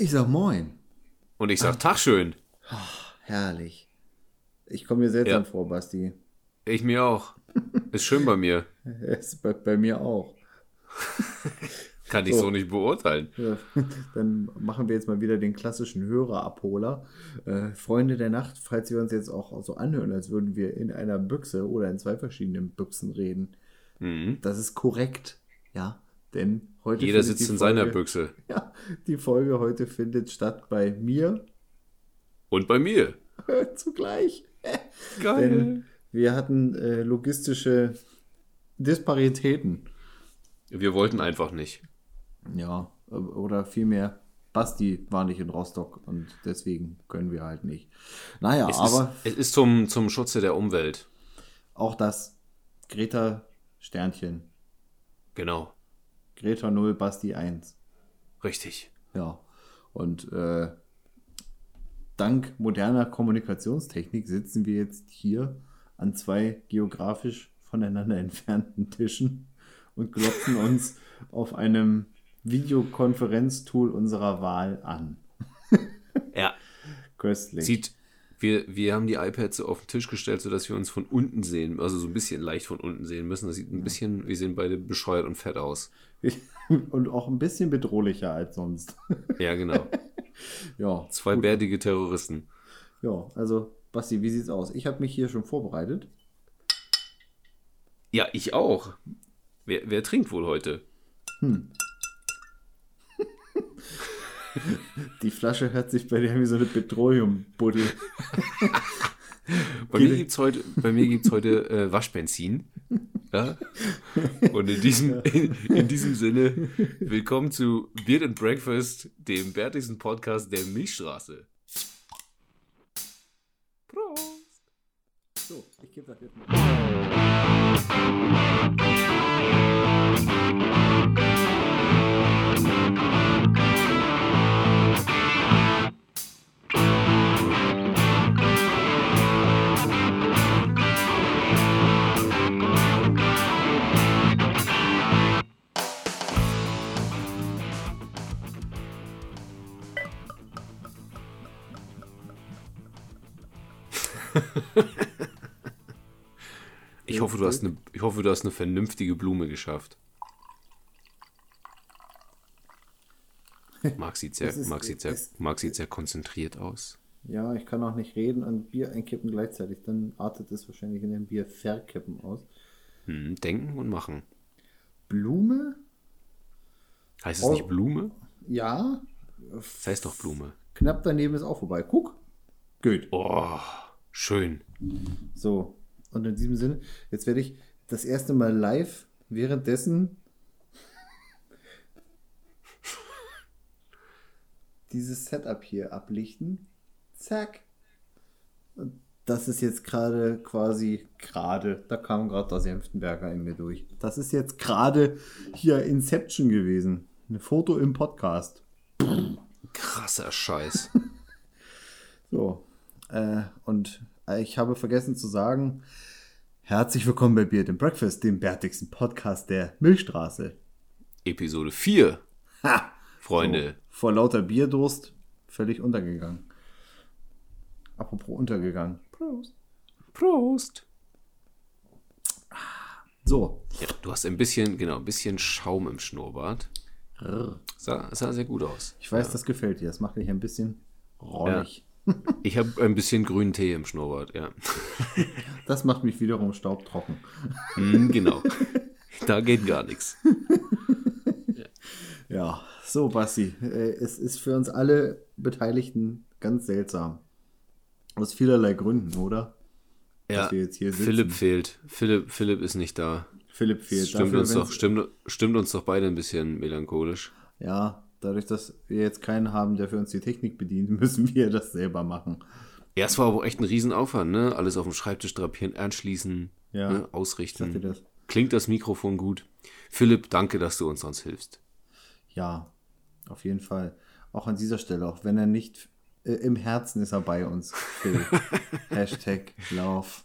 Ich sag Moin. Und ich sag Tag schön. Herrlich. Ich komme mir seltsam Ja. vor, Basti. Ich mir auch. Ist schön bei mir. Es bei, bei mir auch. Kann ich So. so nicht beurteilen. Ja, dann machen wir jetzt mal wieder den klassischen Hörerabholer. Äh, Freunde der Nacht, falls wir uns jetzt auch so anhören, als würden wir in einer Büchse oder in zwei verschiedenen Büchsen reden. Mhm. Das ist korrekt, ja. Denn heute Jeder sitzt in seiner Folge- Büchse. Ja, die Folge heute findet statt bei mir Und bei mir. zugleich. Geil. Denn wir hatten äh, logistische Disparitäten. Wir wollten einfach nicht. Ja, oder vielmehr, Basti war nicht in Rostock und deswegen können wir halt nicht. Naja, Es aber ist, es ist zum, zum Schutze der Umwelt. auch das Greta Sternchen. Genau. Greta 0, Basti 1. Richtig. Ja. Und äh, dank moderner Kommunikationstechnik sitzen wir jetzt hier an zwei geografisch voneinander entfernten Tischen und glotzen uns auf einem Videokonferenztool unserer Wahl an. Ja. Köstlich. Sieht, wir, wir haben die iPads so auf den Tisch gestellt, sodass wir uns von unten sehen, also so ein bisschen leicht von unten sehen müssen. Das sieht ein bisschen, wir sehen beide bescheuert und fett aus. und auch ein bisschen bedrohlicher als sonst. Ja, genau. ja, Zwei bärtige Terroristen. ja, also Basti, wie sieht's aus? Ich habe mich hier schon vorbereitet. Ja, ich auch. Wer, wer trinkt wohl heute? Die Flasche hört sich bei dir wie so eine Petroleumbuddel. Bei mir gibt's heute, bei mir gibt's heute äh, Waschbenzin. Ja? Und in diesem, in, in diesem Sinne, willkommen zu Beard and Breakfast, dem bärtigsten Podcast der Milchstraße. Prost! So, ich gebe das jetzt mal. Ich hoffe, du hast eine, ich hoffe, du hast eine vernünftige Blume geschafft. Marc sieht sehr, Marc sieht sehr, Marc sieht sehr konzentriert aus. Ja, ich kann auch nicht reden und Bier einkippen gleichzeitig. Dann artet es wahrscheinlich in dem Bier verkippen aus. Hm, denken und machen. Blume? Heißt es Oh. nicht Blume? Ja. Das heißt doch Blume. Knapp daneben ist auch vorbei. Guck. Gut. Oh, schön. So. Und in diesem Sinne, jetzt werde ich das erste Mal live währenddessen dieses Setup hier ablichten. Zack. Und das ist jetzt gerade quasi gerade, da kam gerade der Senftenberger in mir durch. Das ist jetzt gerade hier Inception gewesen. Ein Foto im Podcast. Krasser Scheiß. So. Äh, und ich habe vergessen zu sagen, herzlich willkommen bei Beard and Breakfast, dem bärtigsten Podcast der Milchstraße. Episode 4, Ha! Freunde. Vor lauter Bierdurst völlig untergegangen. Apropos untergegangen. Prost. Prost. So. Ja, du hast ein bisschen, genau, ein bisschen Schaum im Schnurrbart. Sah, sah sehr gut aus. Ich weiß, das gefällt dir. Das macht dich ein bisschen rollig. Ich habe ein bisschen grünen Tee im Schnurrbart, ja. Das macht mich wiederum staubtrocken. Hm, genau. Da geht gar nichts. Ja, so, Basti. Äh, es ist für uns alle Beteiligten ganz seltsam. Aus vielerlei Gründen, oder? Ja. Philipp fehlt. Philipp, Philipp ist nicht da. Philipp fehlt. Stimmt Dafür, uns, doch, stimmt, stimmt uns doch beide ein bisschen melancholisch. Ja, dadurch, dass wir jetzt keinen haben, der für uns die Technik bedient, müssen wir das selber machen. Ja, es war aber echt ein Riesenaufwand, ne? Alles auf dem Schreibtisch drapieren, anschließen, Ja. ne? Ausrichten. das? Klingt das Mikrofon gut? Philipp, danke, dass du uns sonst hilfst. Ja, auf jeden Fall. Auch an dieser Stelle, auch wenn er nicht äh, im Herzen ist er bei uns. Hashtag Lauf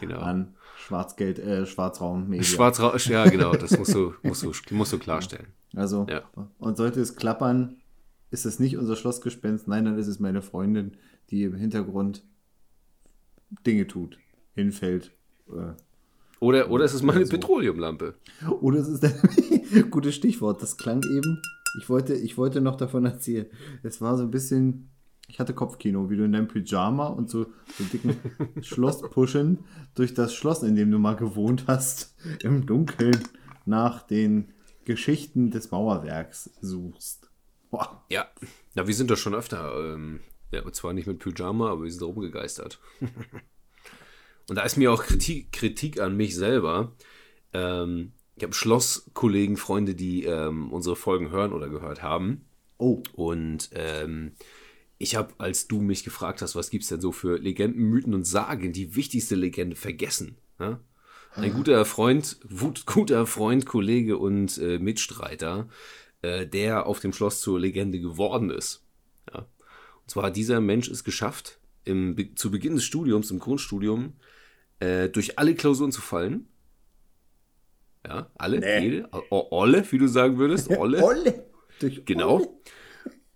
Genau. an Schwarzgeld, äh, Schwarzraum Media. Schwarzra ja, genau, das musst du, musst du, musst du klarstellen. also, Ja. und sollte es klappern, ist das nicht unser Schlossgespenst. Nein, dann ist es meine Freundin, die im Hintergrund Dinge tut, hinfällt. Äh, Oder, oder es ist meine so. Petroleumlampe. Oder es ist ein gutes Stichwort. Das klang eben. Ich wollte, ich wollte noch davon erzählen. Es war so ein bisschen. Ich hatte Kopfkino, wie du in deinem Pyjama und so, so dicken Schlosspuschen durch das Schloss, in dem du mal gewohnt hast, im Dunkeln nach den Geschichten des Mauerwerks suchst. Boah. Ja, na, wir sind da schon öfter. Ähm, ja, zwar nicht mit Pyjama, aber wir sind rumgegeistert. Und da ist mir auch Kritik, Kritik an mich selber. Ähm, ich habe Schlosskollegen, Freunde, die ähm, unsere Folgen hören oder gehört haben. Oh. Und ähm, ich habe, als du mich gefragt hast, was gibt es denn so für Legenden, Mythen und Sagen, die wichtigste Legende vergessen. Ne? Ein guter Freund, guter Freund, Kollege und äh, Mitstreiter, äh, der auf dem Schloss zur Legende geworden ist. Ja? Und zwar dieser Mensch ist geschafft, im, zu Beginn des Studiums, im Grundstudium, äh, durch alle Klausuren zu fallen. Ja, alle, Nee. jede, o- Olle, wie du sagen würdest, Olle. Olle. Durch Genau. Olle.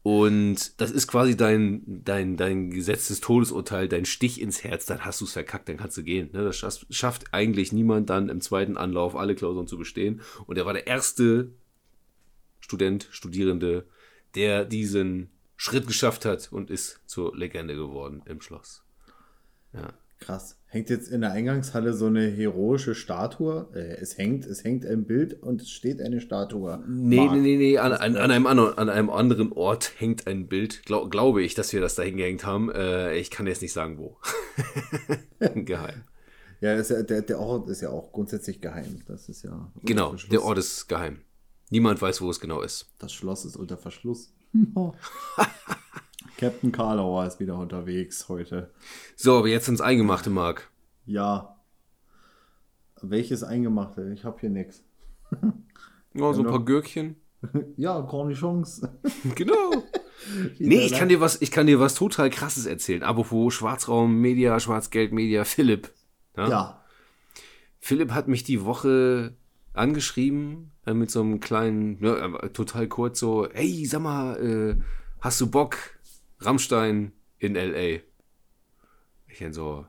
Und das ist quasi dein, dein, dein gesetztes Todesurteil, dein Stich ins Herz, dann hast du es verkackt, dann kannst du gehen. Ne? Das schafft, eigentlich niemand dann im zweiten Anlauf alle Klausuren zu bestehen. Und er war der erste Student, Studierende, der diesen Schritt geschafft hat und ist zur Legende geworden im Schloss. Ja. Krass. Hängt jetzt in der Eingangshalle so eine heroische Statue? Äh, es hängt, es hängt ein Bild und es steht eine Statue. Nee, Mark. nee, nee, nee, an, an, an, einem anderen, an einem anderen Ort hängt ein Bild. Glau, glaube ich, dass wir das da hingehängt haben. Äh, ich kann jetzt nicht sagen, wo. Geheim. Ja, ist ja der, der Ort ist ja auch grundsätzlich geheim. Das ist ja. Genau, der Ort ist geheim. Niemand weiß, wo es genau ist. Das Schloss ist unter Verschluss. Captain Karlauer ist wieder unterwegs heute. So, aber jetzt ins Eingemachte, Marc. Ja. Welches Eingemachte? Ich habe hier nichts. Ja, so ein paar Gürkchen. Ja, Cornichons. Genau. nee, ich kann dir was, ich kann dir was total krasses erzählen. Apropos Schwarzraum, Media, Schwarzgeld, Media, Philipp. Ja? Ja. Philipp hat mich die Woche angeschrieben äh, mit so einem kleinen, ne, total kurz so, hey, sag mal, äh, hast du Bock? Rammstein in L.A. Ich dann so,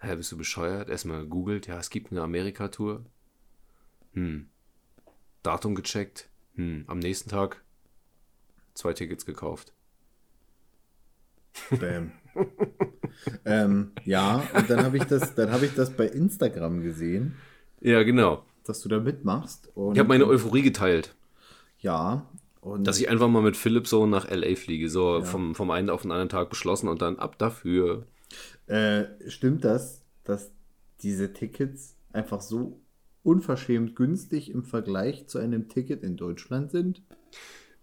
hä, bist du bescheuert? Erstmal gegoogelt, ja, es gibt eine Amerika-Tour. Hm. Datum gecheckt. Hm. Am nächsten Tag zwei Tickets gekauft. Bam. ähm, ja, und dann habe ich das, dann habe ich das bei Instagram gesehen, Ja, genau. dass du da mitmachst. Ich habe meine Euphorie geteilt, ja. Und dass ich einfach mal mit Philipp so nach L.A. fliege. So Ja. vom, vom einen auf den anderen Tag beschlossen und dann ab dafür. Äh, stimmt das, dass diese Tickets einfach so unverschämt günstig im Vergleich zu einem Ticket in Deutschland sind?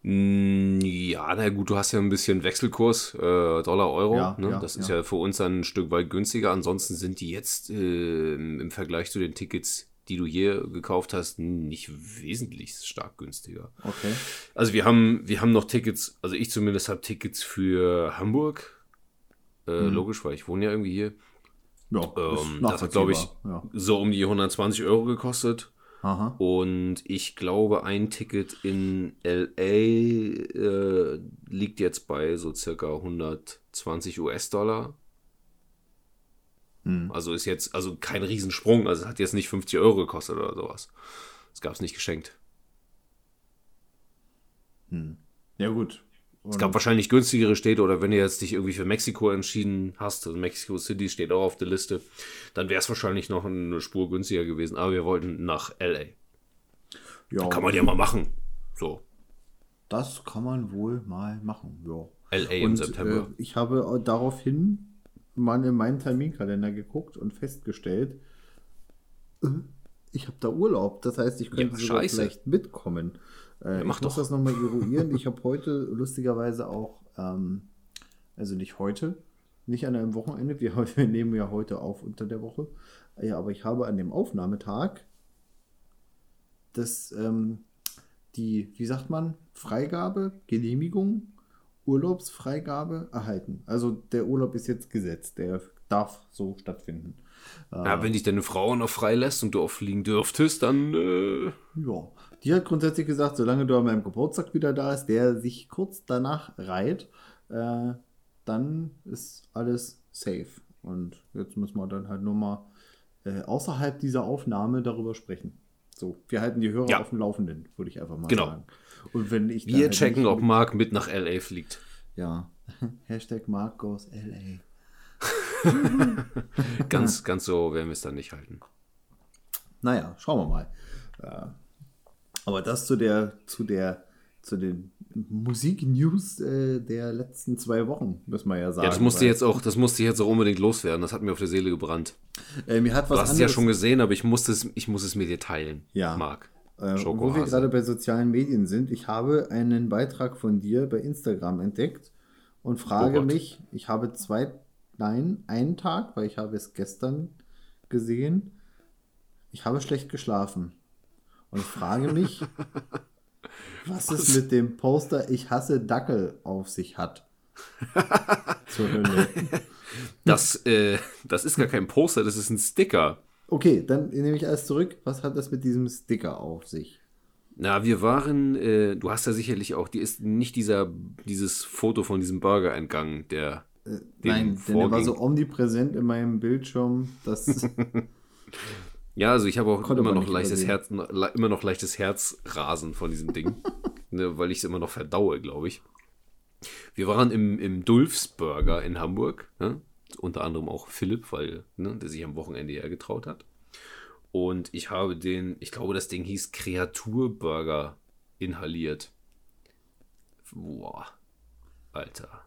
Mm, Ja, na gut, du hast ja ein bisschen Wechselkurs, äh, Dollar, Euro. Ja, ne? ja, das ist ja. ja für uns dann ein Stück weit günstiger. Ansonsten sind die jetzt äh, im Vergleich zu den Tickets, die du hier gekauft hast, nicht wesentlich stark günstiger. Okay. Also wir haben, wir haben noch Tickets, also ich zumindest habe Tickets für Hamburg. Äh, Mhm. Logisch, weil ich wohne ja irgendwie hier. Ja, Ähm, das hat, glaube ich, Ja. so um die 120 Euro gekostet. Aha. Und ich glaube, ein Ticket in LA äh, liegt jetzt bei so circa 120 US-Dollar. Hm. Also ist jetzt, also kein Riesensprung. Also es hat jetzt nicht 50 Euro gekostet oder sowas. Das gab es nicht geschenkt. Ja, gut. Es gab wahrscheinlich günstigere Städte oder wenn du jetzt dich irgendwie für Mexiko entschieden hast, also Mexico City steht auch auf der Liste, dann wäre es wahrscheinlich noch eine Spur günstiger gewesen. Aber wir wollten nach LA. ja, Kann man ja mal machen. So, das kann man wohl mal machen. Ja. LA im Und September. äh, ich habe daraufhin mal in meinen Terminkalender geguckt und festgestellt, äh, ich habe da Urlaub. Das heißt, ich könnte Ja, sogar scheiße. vielleicht mitkommen. Äh, mach ich muss doch. das nochmal eruieren. ich habe heute lustigerweise auch, ähm, also nicht heute, nicht an einem Wochenende. Wir, wir nehmen ja heute auf unter der Woche. Ja, aber ich habe an dem Aufnahmetag das, ähm, die, wie sagt man, Freigabe, Genehmigung, Urlaubsfreigabe erhalten. Also der Urlaub ist jetzt gesetzt, der darf so stattfinden. Ja, wenn dich deine Frau noch freilässt und du auch fliegen dürftest, dann. Äh, Ja, die hat grundsätzlich gesagt, solange du an meinem Geburtstag wieder da ist, der sich kurz danach reiht, äh, dann ist alles safe. Und jetzt müssen wir dann halt nur mal äh, außerhalb dieser Aufnahme darüber sprechen. So, wir halten die Hörer Ja. auf dem Laufenden, würde ich einfach mal Genau. sagen. Und wenn ich wir halt checken, ob Marc mit nach LA fliegt. Ja. Hashtag Mark goes LA. Ganz, ganz so werden wir es dann nicht halten. Naja, schauen wir mal. Äh, aber das zu der, zu der, zu den Musik-News äh, der letzten zwei Wochen, müssen wir ja sagen. Ja, das musste jetzt auch, das musste jetzt auch unbedingt loswerden. Das hat mir auf der Seele gebrannt. Äh, mir hat was Du hast es ja schon gesehen, aber ich musste es, ich muss es mit dir teilen. Ja. Marc. äh, wo wir gerade bei sozialen Medien sind. Ich habe einen Beitrag von dir bei Instagram entdeckt und frage Oh mich, ich habe zwei, nein, einen Tag, weil ich habe es gestern gesehen. Ich habe schlecht geschlafen. Und ich frage mich, was es mit dem Poster Ich hasse Dackel auf sich hat. Zur Hölle. Das, äh, das ist gar kein Poster, das ist ein Sticker. Okay, dann nehme ich alles zurück. Was hat das mit diesem Sticker auf sich? Na, wir waren, äh, du hast ja sicherlich auch, die ist nicht dieser, dieses Foto von diesem Burger entgangen, der dem Nein, denn der war so omnipräsent in meinem Bildschirm, dass Ja, also ich habe auch Konnte immer noch leichtes. Herz, immer noch leichtes Herzrasen von diesem Ding, ne, weil ich es immer noch verdaue, glaube ich. Wir waren im, im Dulfs Burger in Hamburg, ne? unter anderem auch Philipp, weil ne, der sich am Wochenende ja getraut hat. Und ich habe den, ich glaube, das Ding hieß Kreaturburger inhaliert. Boah, Alter.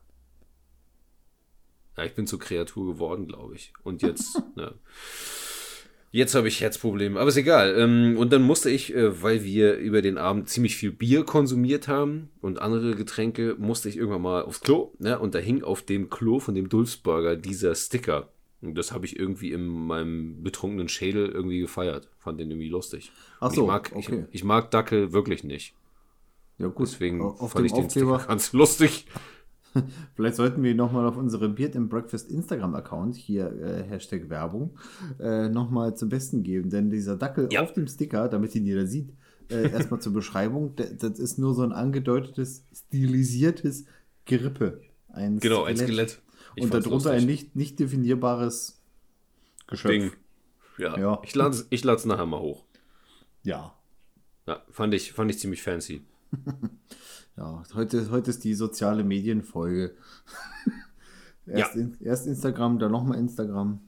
Ja, ich bin zur Kreatur geworden, glaube ich. Und jetzt, ne, Jetzt habe ich Herzprobleme, aber ist egal. Ähm, Und dann musste ich, äh, weil wir über den Abend ziemlich viel Bier konsumiert haben und andere Getränke, musste ich irgendwann mal aufs Klo. Ne? Und da hing auf dem Klo von dem Dulfsburger dieser Sticker. Und das habe ich irgendwie in meinem betrunkenen Schädel irgendwie gefeiert. Fand den irgendwie lustig. Ach so, ich, mag, okay. ich, ich mag Dackel wirklich nicht. Ja gut, Deswegen auf fand ich den Aufkleber, Sticker ganz lustig. vielleicht sollten wir nochmal auf unsere Beard and Breakfast Instagram-Account, hier äh, Hashtag Werbung, äh, nochmal zum Besten geben. Denn dieser Dackel Ja. auf dem Sticker, damit ihn jeder sieht, äh, erstmal zur Beschreibung, das ist nur so ein angedeutetes, stilisiertes Gerippe. Ein Genau, ein Skelett. Ich und darunter ein lustig. nicht, nicht definierbares Geschöpf. Ding. Ja, Ja. ich lade es ich lad's nachher mal hoch. Ja. Ja, fand ich, fand ich ziemlich fancy. Ja, heute, heute ist die soziale Medienfolge. erst, Ja. in, erst Instagram, dann nochmal Instagram.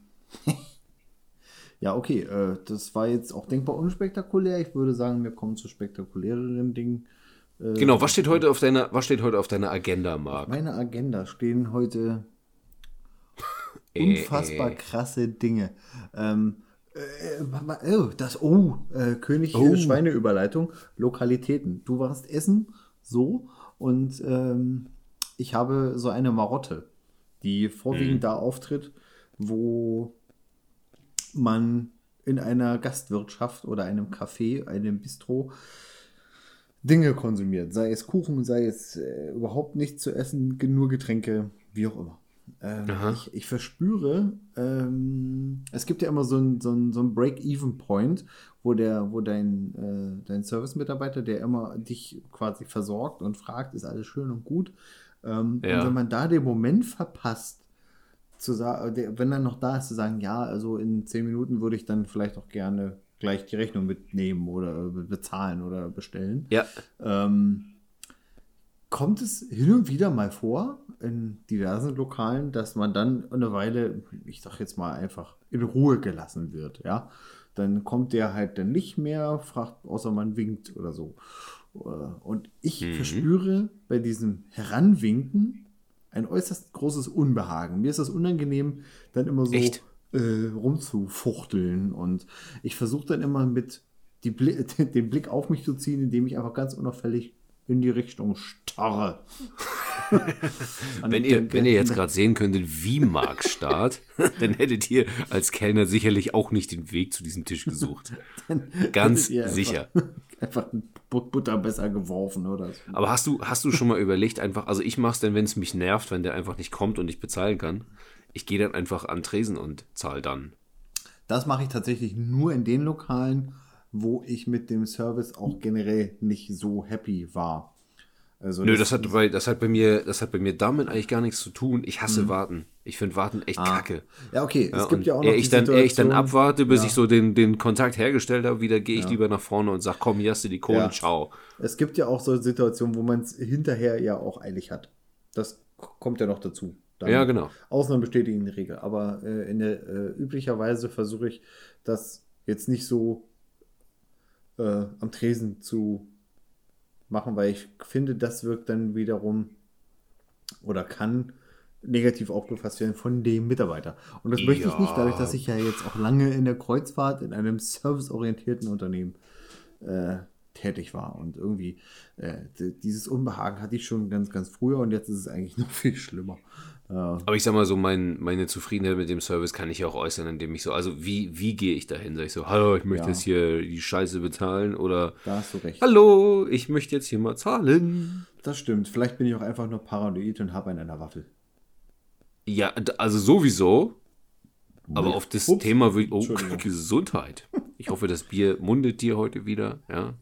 ja, okay, äh, das war jetzt auch denkbar unspektakulär. Ich würde sagen, wir kommen zu spektakuläreren Dingen. Äh, Genau, was steht heute auf deiner, was steht heute auf deiner Agenda, Marc? Meiner Agenda stehen heute Äh, unfassbar äh. krasse Dinge. Ähm, äh, oh, das, oh, König Oh. Schweineüberleitung, Lokalitäten. Du warst essen, so, und ähm, ich habe so eine Marotte, die vorwiegend Mhm. da auftritt, wo man in einer Gastwirtschaft oder einem Café, einem Bistro Dinge konsumiert. Sei es Kuchen, sei es äh, überhaupt nichts zu essen, nur Getränke, wie auch immer. Ähm, ich, ich verspüre, ähm, es gibt ja immer so ein, so ein, so ein Break-Even-Point, wo, der, wo dein, äh, dein Service-Mitarbeiter, der immer dich quasi versorgt und fragt, ist alles schön und gut. Ähm, Ja. Und wenn man da den Moment verpasst, zu sagen, wenn er noch da ist, zu sagen, ja, also in zehn Minuten würde ich dann vielleicht auch gerne gleich die Rechnung mitnehmen oder be- bezahlen oder bestellen. Ja, Ähm, kommt es hin und wieder mal vor in diversen Lokalen, dass man dann eine Weile, ich sag jetzt mal einfach, in Ruhe gelassen wird, ja. Dann kommt der halt dann nicht mehr, fragt, außer man winkt oder so. Äh, Und ich Mhm. verspüre bei diesem Heranwinken ein äußerst großes Unbehagen. Mir ist das unangenehm, dann immer so Echt? äh, rumzufuchteln. Und ich versuche dann immer mit die den Blick auf mich zu ziehen, indem ich einfach ganz unauffällig in die Richtung starre. Wenn ihr, wenn ihr jetzt gerade sehen könntet, wie Marc starrt, dann hättet ihr als Kellner sicherlich auch nicht den Weg zu diesem Tisch gesucht. Ganz ihr einfach- sicher. Einfach ein But- Butter besser geworfen oder so. Aber hast du, hast du schon mal überlegt, einfach, also ich mach's dann, wenn es mich nervt, wenn der einfach nicht kommt und ich bezahlen kann. Ich gehe dann einfach an Tresen und zahle dann. Das mache ich tatsächlich nur in den Lokalen, wo ich mit dem Service auch generell nicht so happy war. Also Nö, das, das, hat bei, das, hat bei mir, das hat bei mir damit eigentlich gar nichts zu tun. Ich hasse mhm. Warten. Ich finde Warten echt ah. kacke. Ja, okay. Es gibt ja auch noch ehe ich, dann, ehe ich dann abwarte, bis ja. ich so den, den Kontakt hergestellt habe, wieder gehe ich ja. lieber nach vorne und sage, komm, hier hast du die Kohle, ja. ciao. Es gibt ja auch so Situationen, wo man es hinterher ja auch eilig hat. Das kommt ja noch dazu. Dann ja, genau. Ausnahmen bestätigen die Regel. Aber äh, in der, äh, üblicherweise versuche ich das jetzt nicht so äh, am Tresen zu machen, weil ich finde, das wirkt dann wiederum oder kann negativ aufgefasst werden von dem Mitarbeiter. Und das ja. möchte ich nicht, dadurch, dass ich ja jetzt auch lange in der Kreuzfahrt in einem serviceorientierten Unternehmen äh, tätig war. Und irgendwie äh, dieses Unbehagen hatte ich schon ganz, ganz früher und jetzt ist es eigentlich noch viel schlimmer. Ja. Aber ich sag mal so, mein, meine Zufriedenheit mit dem Service kann ich auch äußern, indem ich so, also wie, wie gehe ich dahin? Sag ich so, hallo, ich möchte ja. jetzt hier die Scheiße bezahlen oder da hast du recht. hallo, ich möchte jetzt hier mal zahlen. Das stimmt. Vielleicht bin ich auch einfach nur paranoid und habe einen an der Waffel. Ja, also sowieso. Aber auf das Ups. Thema will oh, Gesundheit. Ich hoffe, das Bier mundet dir heute wieder, ja.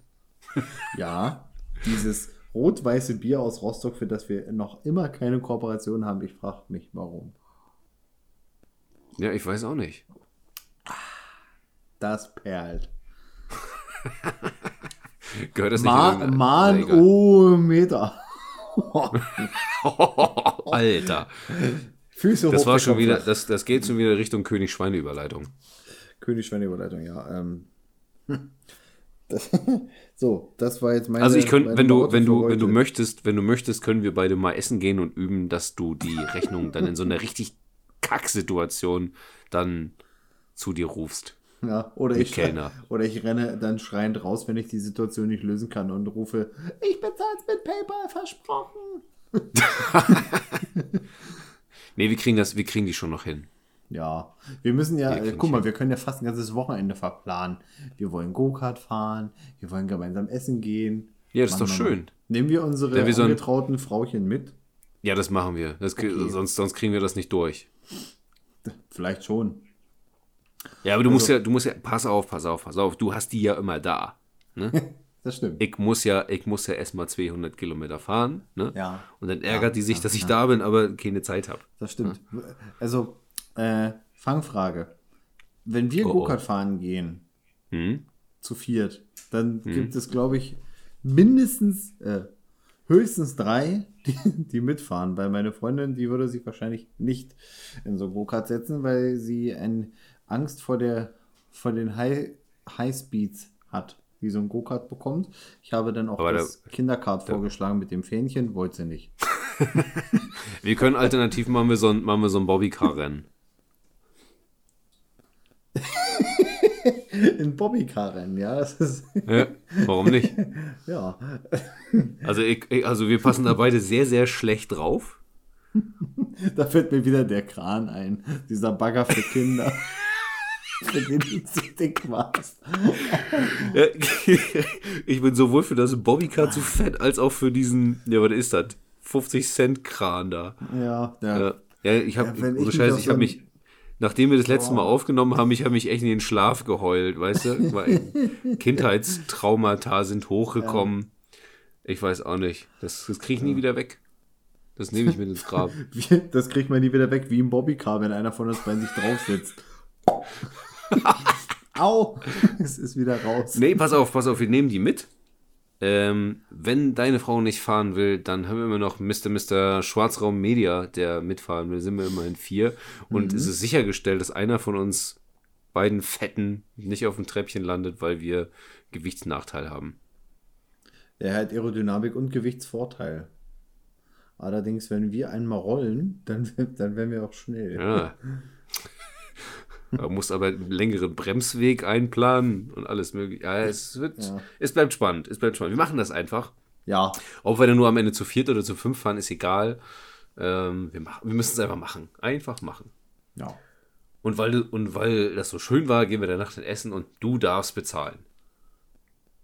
Ja, dieses rot-weiße Bier aus Rostock, für das wir noch immer keine Kooperation haben. Ich frage mich, warum. Ja, ich weiß auch nicht. Das perlt. Gehört das Ma nicht Manometer. Alter. Füße das war schon wieder, das, das geht schon wieder Richtung König-Schweine-Überleitung. König-Schweine-Überleitung, ja. Ähm. Das, so, das war jetzt meine. Also ich könnte, wenn du, wenn du, wenn du möchtest, wenn du möchtest, können wir beide mal essen gehen und üben, dass du die Rechnung dann in so einer richtig Kacksituation dann zu dir rufst. Ja, oder ich, Kellner. oder ich renne dann schreiend raus, wenn ich die Situation nicht lösen kann und rufe, ich bezahl's mit PayPal versprochen. nee, wir kriegen das, wir kriegen die schon noch hin. Ja, wir müssen ja, äh, guck mal, wir können ja fast ein ganzes Wochenende verplanen. Wir wollen Go-Kart fahren, wir wollen gemeinsam essen gehen. Ja, das ist doch schön. Nehmen wir unsere wir so angetrauten Frauchen mit? Ja, das machen wir. Das, okay. sonst, sonst kriegen wir das nicht durch. Vielleicht schon. Ja, aber du also, musst ja, du musst ja, pass auf, pass auf, pass auf, du hast die ja immer da. Ne? das stimmt. Ich muss ja, ich muss ja erstmal 200 Kilometer fahren. Ne? Ja. Und dann ärgert ja, die sich, ja, dass ich da bin, aber keine Zeit habe. Das stimmt. Also, äh, Fangfrage. Wenn wir oh, Go-Kart oh. fahren gehen, hm? zu viert, dann hm? gibt es, glaube ich, mindestens, äh, höchstens drei, die, die, mitfahren. Weil meine Freundin, die würde sich wahrscheinlich nicht in so Go-Kart setzen, weil sie ein Angst vor, der, vor den High, High Speeds hat, wie so ein Go-Kart bekommt. Ich habe dann auch Aber das da, Kinderkart da, vorgeschlagen mit dem Fähnchen, wollte sie nicht. wir können alternativ machen wir so ein, machen wir so ein Bobbycar-Rennen. in Bobbycar-Rennen, ja. ja. Warum nicht? ja. Also, ich, also wir passen da beide sehr, sehr schlecht drauf. Da fällt mir wieder der Kran ein. Dieser Bagger für Kinder. für den du zu dick warst. Ja, ich bin sowohl für das Bobbycar zu fett, als auch für diesen, ja, was ist das? 50 Cent Kran da. Ja, ja. Ja, ich habe, ja, ich, Scheiße, ich habe mich, nachdem wir das letzte Mal aufgenommen haben, ich habe mich echt in den Schlaf geheult, weißt du? Kindheitstraumata sind hochgekommen. Ja. Ich weiß auch nicht. Das, das kriege ich nie wieder weg. Das nehme ich mit ins Grab. das kriegt man nie wieder weg, wie im Bobbycar, wenn einer von uns bei sich draufsitzt. Au! Es ist wieder raus. Nee, pass auf, pass auf, wir nehmen die mit. Ähm, wenn deine Frau nicht fahren will, dann haben wir immer noch Mr. Mr. Schwarzraum Media, der mitfahren will. Sind wir immerhin vier. Und mhm. es ist sichergestellt, dass einer von uns beiden Fetten nicht auf dem Treppchen landet, weil wir Gewichtsnachteil haben. Er hat Aerodynamik und Gewichtsvorteil. Allerdings, wenn wir einmal rollen, dann, dann werden wir auch schnell. Ja. Man muss aber einen längeren Bremsweg einplanen und alles mögliche. Ja, es, wird, ja. es bleibt spannend. Es bleibt spannend. Wir machen das einfach. Ja. Ob wir dann nur am Ende zu viert oder zu fünf fahren, ist egal. Ähm, wir, wir müssen es einfach machen. Einfach machen. Ja. Und weil, und weil das so schön war, gehen wir danach dann essen und du darfst bezahlen.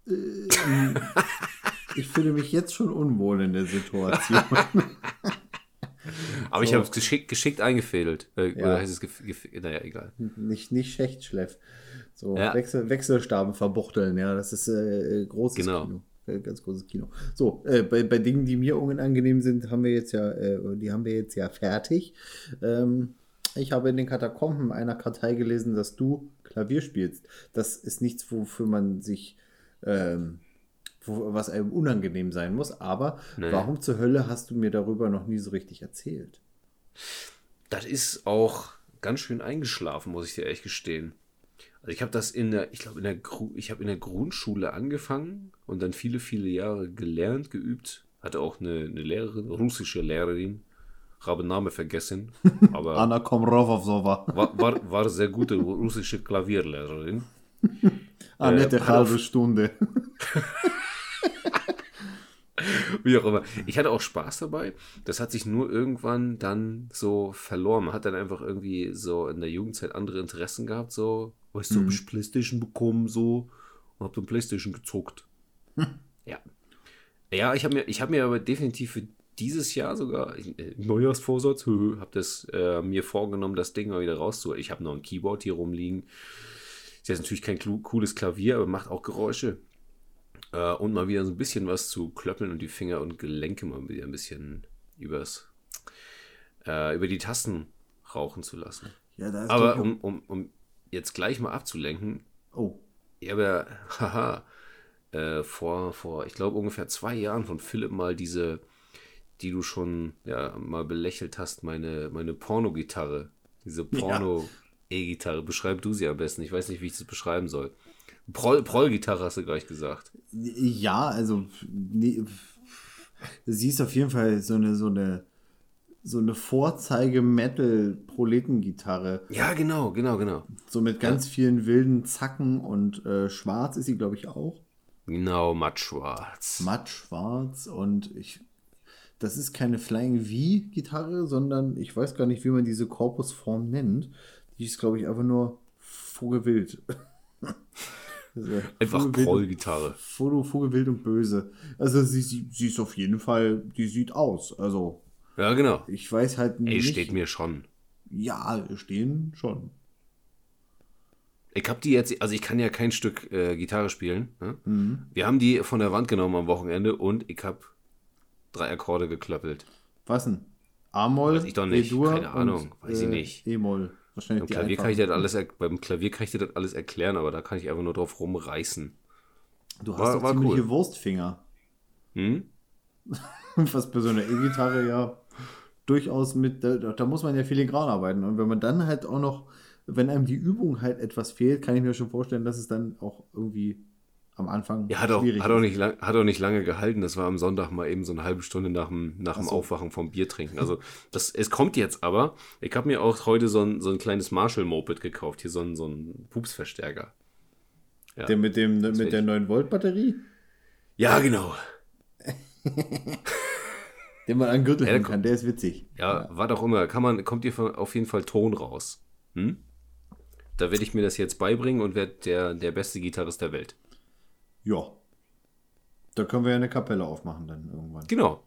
Ähm, ich fühle mich jetzt schon unwohl in der Situation. Aber ich So. habe es geschickt, geschickt eingefädelt. Äh, Ja. Oder heißt es gef naja, egal. Nicht, nicht Schächtschleff. So Ja. Wechsel, Wechselstaben verbuchteln, ja, das ist äh, äh, großes Genau. Kino. Äh, Ganz großes Kino. So, äh, bei, bei Dingen, die mir unangenehm sind, haben wir jetzt ja, äh, die haben wir jetzt ja fertig. Ähm, ich habe in den Katakomben einer Kartei gelesen, dass du Klavier spielst. Das ist nichts, wofür man sich, ähm, wo, was einem unangenehm sein muss. Aber Nee. warum zur Hölle hast du mir darüber noch nie so richtig erzählt? Das ist auch ganz schön eingeschlafen, muss ich dir ehrlich gestehen. Also ich habe das in der, ich glaube in der, Gru ich habe in der Grundschule angefangen und dann viele, viele Jahre gelernt, geübt. Hatte auch eine, eine Lehrerin, russische Lehrerin, habe Name vergessen, aber Anna Komrovovsova. war, war, war sehr gute russische Klavierlehrerin. Annette hat halbe Stunde. Wie auch immer. Ich hatte auch Spaß dabei. Das hat sich nur irgendwann dann so verloren. Man hat dann einfach irgendwie so in der Jugendzeit andere Interessen gehabt. So, weißt du, hab ich Playstation bekommen, so. Und hab dann Playstation gezuckt. Ja. Ja, ich habe mir, ich hab mir aber definitiv für dieses Jahr sogar äh, Neujahrsvorsatz, habe das äh, mir vorgenommen, das Ding mal wieder rauszuholen. Ich habe noch ein Keyboard hier rumliegen. Ist jetzt natürlich kein cooles Klavier, aber macht auch Geräusche. Äh, und mal wieder so ein bisschen was zu klöppeln und die Finger und Gelenke mal wieder ein bisschen übers, äh, über die Tasten rauchen zu lassen. Ja, da ist Aber um, um, um jetzt gleich mal abzulenken, Oh, ich habe ja, haha, äh, vor, vor, ich glaube, ungefähr zwei Jahren von Philipp mal diese, die du schon ja, mal belächelt hast, meine, meine Porno-Gitarre. Diese Porno-E-Gitarre. Beschreib du sie am besten. Ich weiß nicht, wie ich das beschreiben soll. Proll- Proll-Gitarre hast du gleich gesagt. ja, also nee, sie ist auf jeden Fall so eine so eine so eine Vorzeige-Metal-Proletengitarre. Ja, genau, genau, genau. So mit ganz vielen wilden Zacken und äh, schwarz ist sie, glaube ich, auch. Genau, mattschwarz. Matt schwarz und ich. Das ist keine Flying V-Gitarre, sondern ich weiß gar nicht, wie man diese Korpusform nennt. Die ist, glaube ich, einfach nur Vogelwild. Einfach Vogelwild- Proll-Gitarre. Foto, Vogelwild und böse. Also sie, sie, sie ist auf jeden Fall, die sieht aus. Also Ja, genau. ich weiß halt Ey, nicht. steht mir schon. Ja, stehen schon. Ich habe die jetzt, also ich kann ja kein Stück äh, Gitarre spielen. Ne? Mhm. Wir haben die von der Wand genommen am Wochenende und ich habe drei Akkorde geklöppelt. Was denn? A-Moll, Weiß ich doch nicht. E-Dur Keine Ahnung. und, Weiß ich äh, nicht. E-Moll. Wahrscheinlich Beim Klavier, kann ich einfachen. das alles, beim Klavier kann ich dir das alles erklären, aber da kann ich einfach nur drauf rumreißen. Du hast war- doch war ziemliche cool. Wurstfinger. Hm? Was bei so einer E-Gitarre ja durchaus mit, da, da muss man ja filigran arbeiten. Und wenn man dann halt auch noch, wenn einem die Übung halt etwas fehlt, kann ich mir schon vorstellen, dass es dann auch irgendwie am Anfang Ja, hat auch, schwierig hat, auch nicht lang, hat auch nicht lange gehalten. Das war am Sonntag mal eben so eine halbe Stunde nach dem, nach dem so. Aufwachen vom Bier trinken. Also das, es kommt jetzt aber. Ich habe mir auch heute so ein, so ein kleines Marshall-Moped gekauft. Hier so ein, so ein Pupsverstärker. Ja. Der mit, dem, mit der ich. 9-Volt-Batterie, ja, genau. den man an Gürtel Ja, hängen der kann, der ist witzig. Ja, was auch immer. Kann man, kommt hier auf jeden Fall Ton raus. Hm? Da werde ich mir das jetzt beibringen und werde der, der beste Gitarrist der Welt. Ja. Da können wir ja eine Kapelle aufmachen dann irgendwann. Genau.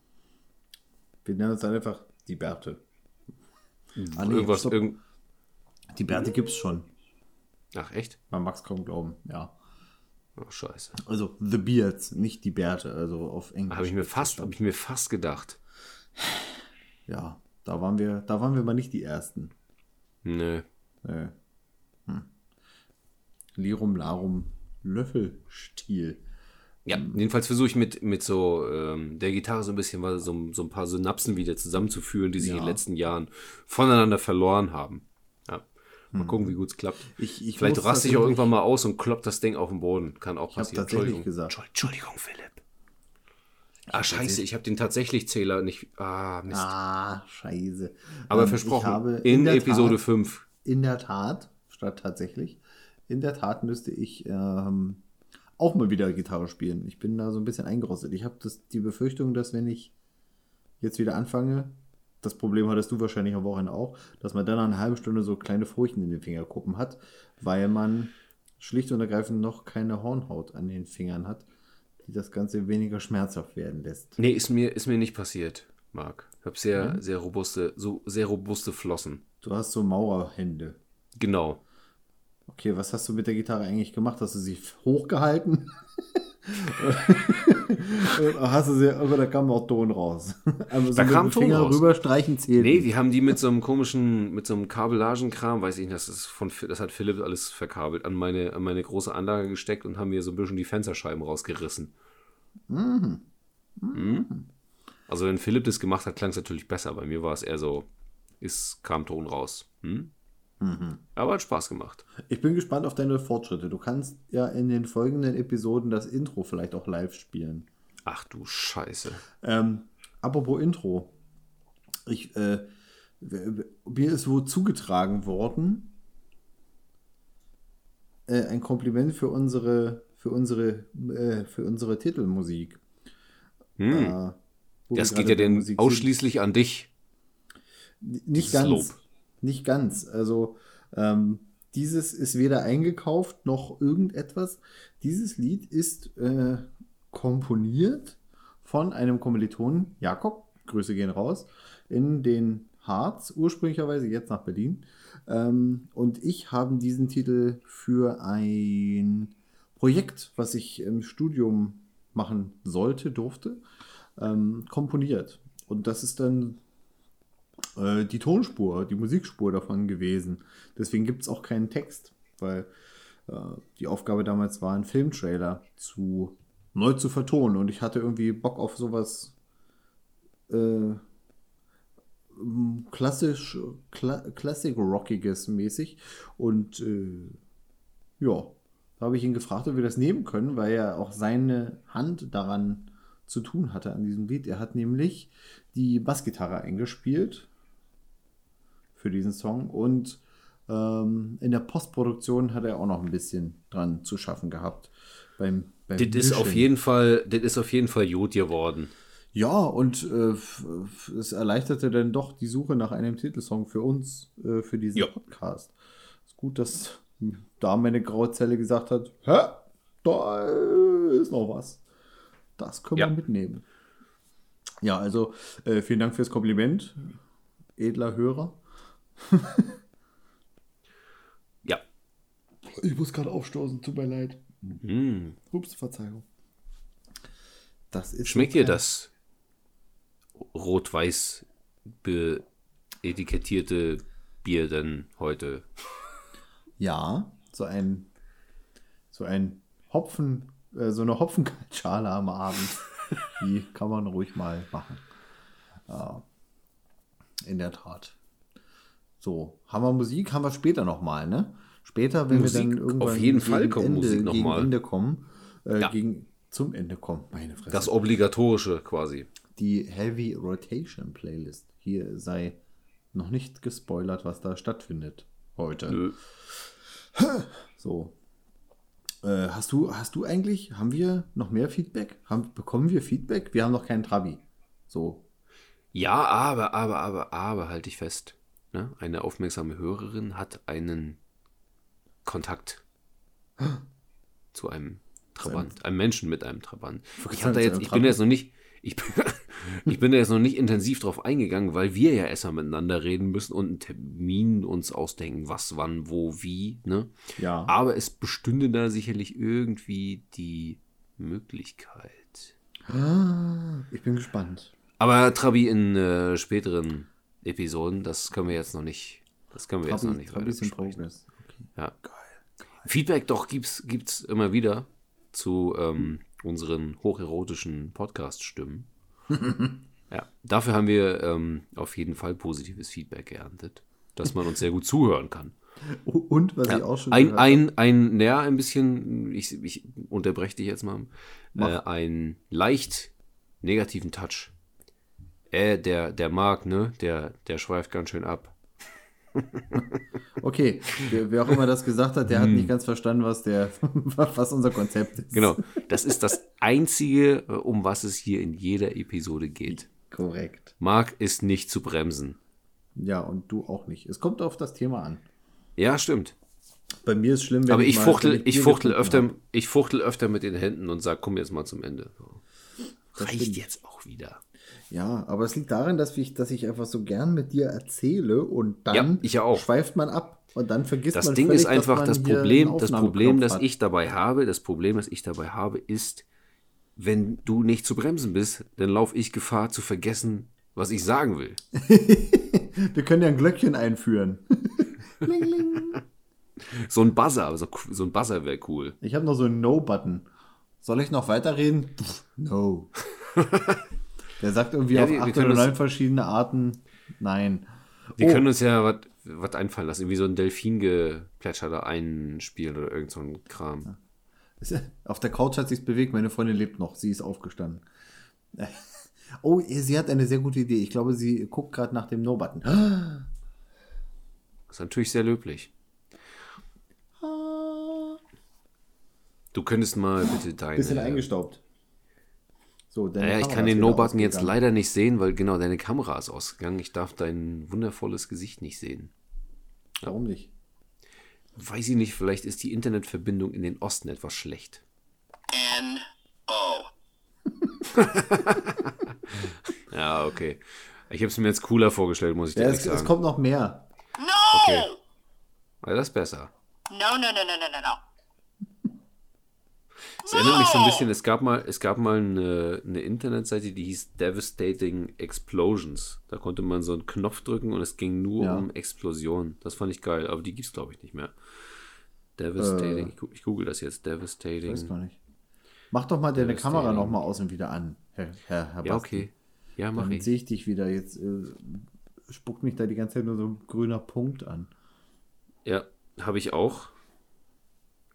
Wir nennen uns einfach die Bärte. Ah, nee, Irgendwas, stopp. irgend, Die Bärte gibt's schon. Ach, echt? Man mag es kaum glauben, ja. Oh, scheiße. Also The Beards, nicht die Bärte, also auf Englisch. Habe ich mir fast, habe ich mir fast gedacht. Ja, da waren wir, da waren wir mal nicht die Ersten. Nö. Äh, hm. Lirum Larum Löffelstiel. Ja, jedenfalls versuche ich mit, mit so ähm, der Gitarre so ein bisschen mal so, so ein paar Synapsen wieder zusammenzuführen, die sich in den Ja. letzten Jahren voneinander verloren haben. Ja. Mal gucken, wie gut es klappt. Ich, ich Vielleicht raste ich auch irgendwann mal aus und kloppt das Ding auf den Boden. Kann auch Ich passieren. tatsächlich Entschuldigung. gesagt. Entschuld- Entschuldigung, Philipp. Ah, scheiße, ich habe den tatsächlich Zähler nicht. Ah, Mist. Ah, scheiße. Aber Ähm, versprochen, in, der Episode Tat, 5. In der Tat, statt tatsächlich, in der Tat müsste ich ähm, auch mal wieder Gitarre spielen. Ich bin da so ein bisschen eingerostet. Ich habe die Befürchtung, dass wenn ich jetzt wieder anfange, das Problem hattest du wahrscheinlich am Wochenende auch, dass man dann nach einer halben Stunde so kleine Furchen in den Fingerkuppen hat, weil man schlicht und ergreifend noch keine Hornhaut an den Fingern hat, die das Ganze weniger schmerzhaft werden lässt. Nee, ist mir, ist mir nicht passiert. Marc. Ich habe sehr, sehr robuste, so sehr robuste Flossen. Du hast so Maurerhände. Genau. Okay, was hast du mit der Gitarre eigentlich gemacht? Hast du sie hochgehalten? hast du sie, aber da kam auch Ton raus. Also so Da mit kam Ton Finger raus. rüberstreichen zählt. Nee, wir haben die mit so einem komischen, mit so einem Kabellagenkram, weiß ich nicht, das ist von, das hat Philipp alles verkabelt, an meine, an meine große Anlage gesteckt und haben mir so ein bisschen die Fensterscheiben rausgerissen. Mhm. Also wenn Philipp das gemacht hat, klang es natürlich besser. Bei mir war es eher so, es kam Ton raus. Hm? Aber hat Spaß gemacht. Ich bin gespannt auf deine Fortschritte. Du kannst ja in den folgenden Episoden das Intro vielleicht auch live spielen. Ach du Scheiße. Ähm, apropos Intro. Ich, äh, mir ist wohl zugetragen worden, äh, ein Kompliment für unsere, für unsere, äh, für unsere Titelmusik. Äh, wo Hm. Das wir geht ja denn sind. ausschließlich an dich. Nicht Dieses ganz. Lob. Nicht ganz. Also, ähm, dieses ist weder eingekauft noch irgendetwas. Dieses Lied ist äh, komponiert von einem Kommilitonen, Jakob, Grüße gehen raus, in den Harz, ursprünglicherweise jetzt nach Berlin. Ähm, und ich habe diesen Titel für ein Projekt, was ich im Studium machen sollte, durfte, ähm, komponiert. Und das ist dann äh, die Tonspur, die Musikspur davon gewesen. Deswegen gibt es auch keinen Text, weil äh, die Aufgabe damals war, einen Filmtrailer zu neu zu vertonen. Und ich hatte irgendwie Bock auf sowas äh, klassisch, kla Classic-Rockiges mäßig. Und äh, ja, da habe ich ihn gefragt, ob wir das nehmen können, weil er auch seine Hand daran zu tun hatte an diesem Lied. Er hat nämlich die Bassgitarre eingespielt für diesen Song und ähm, in der Postproduktion hat er auch noch ein bisschen dran zu schaffen gehabt. Beim, beim Das ist auf jeden Fall, das ist auf jeden Fall gut geworden. Ja, und äh, es erleichterte dann doch die Suche nach einem Titelsong für uns, äh, für diesen Ja. Podcast. Ist gut, dass da meine graue Zelle gesagt hat, hä, da ist noch was. Das können Ja. wir mitnehmen. Ja, also äh, vielen Dank fürs Kompliment, edler Hörer. Ja. Ich muss gerade aufstoßen, tut mir leid. Hm. Ups, Verzeihung. Das ist Schmeckt dir klein. das rot-weiß etikettierte Bier denn heute? Ja, so ein, so ein Hopfen, äh, so eine Hopfenkaltschale am Abend. Die kann man ruhig mal machen. Ja, in der Tat. So, haben wir Musik, haben wir später nochmal, ne? Später, wenn Musik, wir dann irgendwann auf jeden Fall kommt Ende, Musik noch gegen mal. Ende kommen, äh, Ja. gegen, zum Ende kommen, meine Fresse. Das Obligatorische quasi. die Heavy Rotation Playlist. Hier sei noch nicht gespoilert, was da stattfindet heute. Nö. So. Äh, hast du, hast du eigentlich, haben wir noch mehr Feedback? Haben, bekommen wir Feedback? Wir haben noch keinen Trabi. So. Ja, aber, aber, aber, aber, halte ich fest. Ne? Eine aufmerksame Hörerin hat einen Kontakt zu einem Trabant, einem Menschen mit einem Trabant. Ich, hab da jetzt, ich bin da jetzt noch nicht, ich bin, ich bin da jetzt noch nicht intensiv drauf eingegangen, weil wir ja erstmal miteinander reden müssen und einen Termin uns ausdenken, was, wann, wo, wie. Ne? Ja. Aber es bestünde da sicherlich irgendwie die Möglichkeit. Ich bin gespannt. Aber Trabi in äh, späteren Episoden, das können wir jetzt noch nicht. Das können wir jetzt noch Trabi, nicht Trabi weiter besprechen. Okay. Ja. Feedback doch gibt's gibt's immer wieder zu ähm, unseren hocherotischen Podcast-Stimmen. ja, dafür haben wir ähm, auf jeden Fall positives Feedback geerntet, dass man uns sehr gut zuhören kann. Und was ich auch schon Ein, ein, ein, naja, ein bisschen, ich, ich unterbreche dich jetzt mal, äh, ein leicht negativen Touch. Äh, der, der Marc, ne, der, der schweift ganz schön ab. Okay, wer, wer auch immer das gesagt hat, der hat nicht ganz verstanden, was der, was unser Konzept ist. Hm. Genau, das ist das Einzige, äh, um was es hier in jeder Episode geht. Korrekt. Marc ist nicht zu bremsen. Ja, und du auch nicht. Es kommt auf das Thema an. Ja, stimmt. Bei mir ist schlimm, wenn Aber ich mal- fuchtel, ich fuchtel öfter, habe. ich fuchtel öfter mit den Händen und sag, komm jetzt mal zum Ende. Das Reicht stimmt. jetzt auch wieder. Ja, aber es liegt daran, dass ich, dass ich einfach so gern mit dir erzähle und dann Ja, ich auch. schweift man ab und dann vergisst Das man Ding völlig, ist einfach, das Problem, das Problem, das ich dabei habe, das Problem, das ich dabei habe, ist, wenn du nicht zu bremsen bist, dann laufe ich Gefahr zu vergessen, was ich sagen will. Wir können ja ein Glöckchen einführen. So ein Buzzer, so, so ein Buzzer wäre cool. Ich habe noch so einen No-Button. Soll ich noch weiterreden? Pff, No. Der sagt irgendwie Ja, auf wir- acht oder neun verschiedene Arten Nein. Wir Oh. können uns ja was- einfallen lassen, irgendwie so ein Delfingeplätscher da einspielen oder irgend so ein Kram. Auf der Couch hat sich's bewegt. Meine Freundin lebt noch. Sie ist aufgestanden. Oh, sie hat eine sehr gute Idee. Ich glaube, sie guckt gerade nach dem No-Button. Das ist natürlich sehr löblich. Du könntest mal bitte deine. Bisschen eingestaubt. So, deine Naja, ich kann den No-Button jetzt leider nicht sehen, weil genau deine Kamera ist ausgegangen. Ich darf dein wundervolles Gesicht nicht sehen. Warum nicht? Weiß ich nicht, vielleicht ist die Internetverbindung in den Osten etwas schlecht. N-O. Ja, okay. Ich habe es mir jetzt cooler vorgestellt, muss ich dir Ja, ehrlich es, sagen. es kommt noch mehr. No! Okay. Ja, das ist besser. No, no, no, no, no, no, no. Es erinnert mich so ein bisschen, es gab mal, es gab mal eine, eine Internetseite, die hieß Devastating Explosions. Da konnte man so einen Knopf drücken und es ging nur Ja. um Explosionen. Das fand ich geil, aber die gibt's glaube ich nicht mehr. Devastating, Äh. ich, ich google das jetzt, Devastating. Weiß gar nicht. Mach doch mal deine Kamera der- noch mal aus und wieder an, Herr, Herr, Herr Ja, okay. Ja, mach Dann ich. sehe ich dich wieder. Jetzt äh, spuckt mich da die ganze Zeit nur so ein grüner Punkt an. Ja, habe ich auch.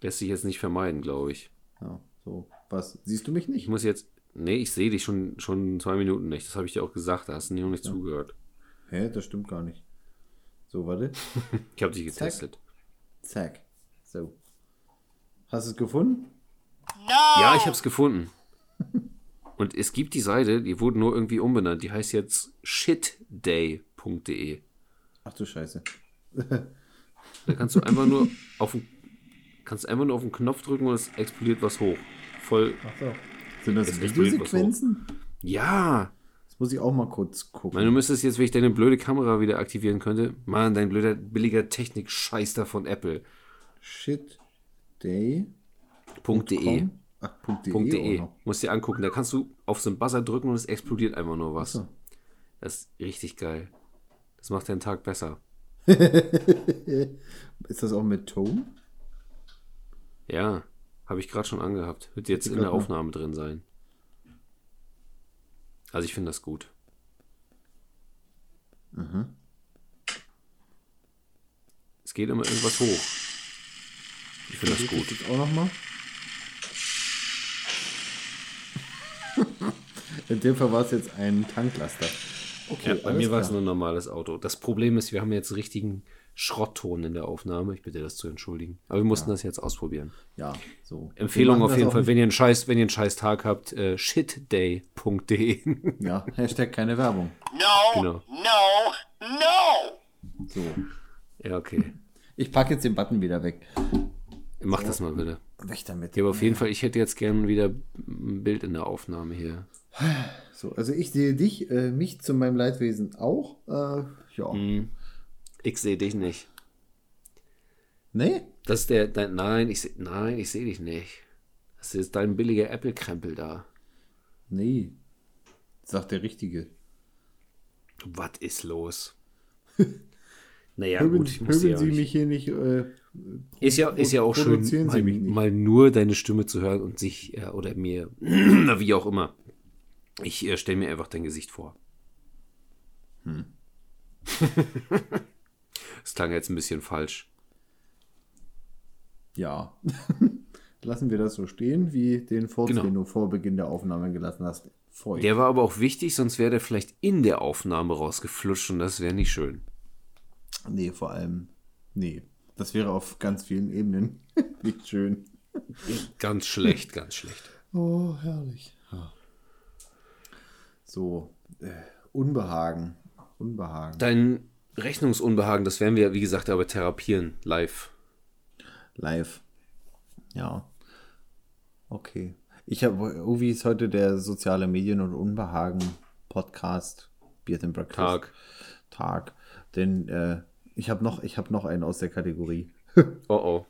Lässt sich jetzt nicht vermeiden, glaube ich. Ja, so. Was? Siehst du mich Ich nicht? muss jetzt. Nee, ich sehe dich schon, schon zwei Minuten nicht. Das habe ich dir auch gesagt. Da hast du noch nicht zugehört. Hä, das stimmt gar nicht. So, warte. Ich habe dich getestet. Zack. So. Hast du es gefunden? No! Ja, ich habe es gefunden. Und es gibt die Seite, die wurde nur irgendwie umbenannt. Die heißt jetzt shitday.de. Ach du Scheiße. Da kannst du einfach nur auf den, kannst einfach nur auf den Knopf drücken und es explodiert was hoch. Voll. Ach so. Sind das Videosequenzen? Ja! Das muss ich auch mal kurz Ich gucken. meine, du müsstest jetzt, wenn ich deine blöde Kamera wieder aktivieren könnte, Mann, dein blöder, billiger Technik-Scheiß da von Apple. Shitday.de. .de. Ach, .de. noch. Musst dir angucken. Da kannst du auf so einen Buzzer drücken und es explodiert einfach nur was. so. Das ist richtig geil. Das macht deinen Tag besser. Ist das auch mit Ton? Ja, habe ich gerade schon angehabt. Wird jetzt in der. Aufnahme drin sein. Also ich finde das gut. Mhm. Es geht immer irgendwas hoch. Ich finde das gut. Jetzt auch noch mal. In dem Fall war es jetzt ein Tanklaster. Okay, Ja, bei alles mir war es nur ein normales Auto. Das Problem ist, wir haben jetzt richtigen Schrottton in der Aufnahme. Ich bitte das zu entschuldigen. Aber wir mussten das jetzt ausprobieren. Ja, so. Empfehlung auf jeden Fall, wenn ihr einen Scheiß, wenn ihr einen Scheiß Tag habt, äh, shitday.de. Ja, Hashtag keine Werbung. No! Genau. No! No! So. ja, okay. Ich packe jetzt den Button wieder weg. Mach das mal bitte. Weg damit. Ja, aber auf jeden Fall, ich hätte jetzt gern wieder ein Bild in der Aufnahme hier. So, also ich sehe dich, äh, mich zu meinem Leidwesen auch. Äh, ja. Hm. Ich sehe dich nicht. Nee? Das ist der, dein, nein, ich nein, ich sehe dich nicht. Das ist dein billiger Apple-Krempel da. Nee. Sagt der Richtige. Was ist los? naja, Höbeln, gut, ich muss höbeln ja Sie mich hier nicht. Äh, Ist ja, ist ja auch schön, mal, mal nur deine Stimme zu hören und sich äh, oder mir, wie auch immer. Ich äh, stelle mir einfach dein Gesicht vor. Hm. das klang jetzt ein bisschen falsch. ja. Lassen wir das so stehen, wie den Furz, Genau. den du vor Beginn der Aufnahme gelassen hast. Feucht. Der war aber auch wichtig, sonst wäre der vielleicht in der Aufnahme rausgeflutscht und das wäre nicht schön. Nee, vor allem. Nee. Das wäre auf ganz vielen Ebenen nicht schön. Ganz schlecht, ganz schlecht. Oh, herrlich. So, äh, Unbehagen. Unbehagen. Dein Rechnungsunbehagen, das werden wir, wie gesagt, aber therapieren live. Live. Ja. Okay. Ich habe, Uvi ist heute der soziale Medien- und Podcast Beard and Breakfast Tag. Tag. Denn äh, ich habe noch, ich hab noch einen aus der Kategorie. Oh oh.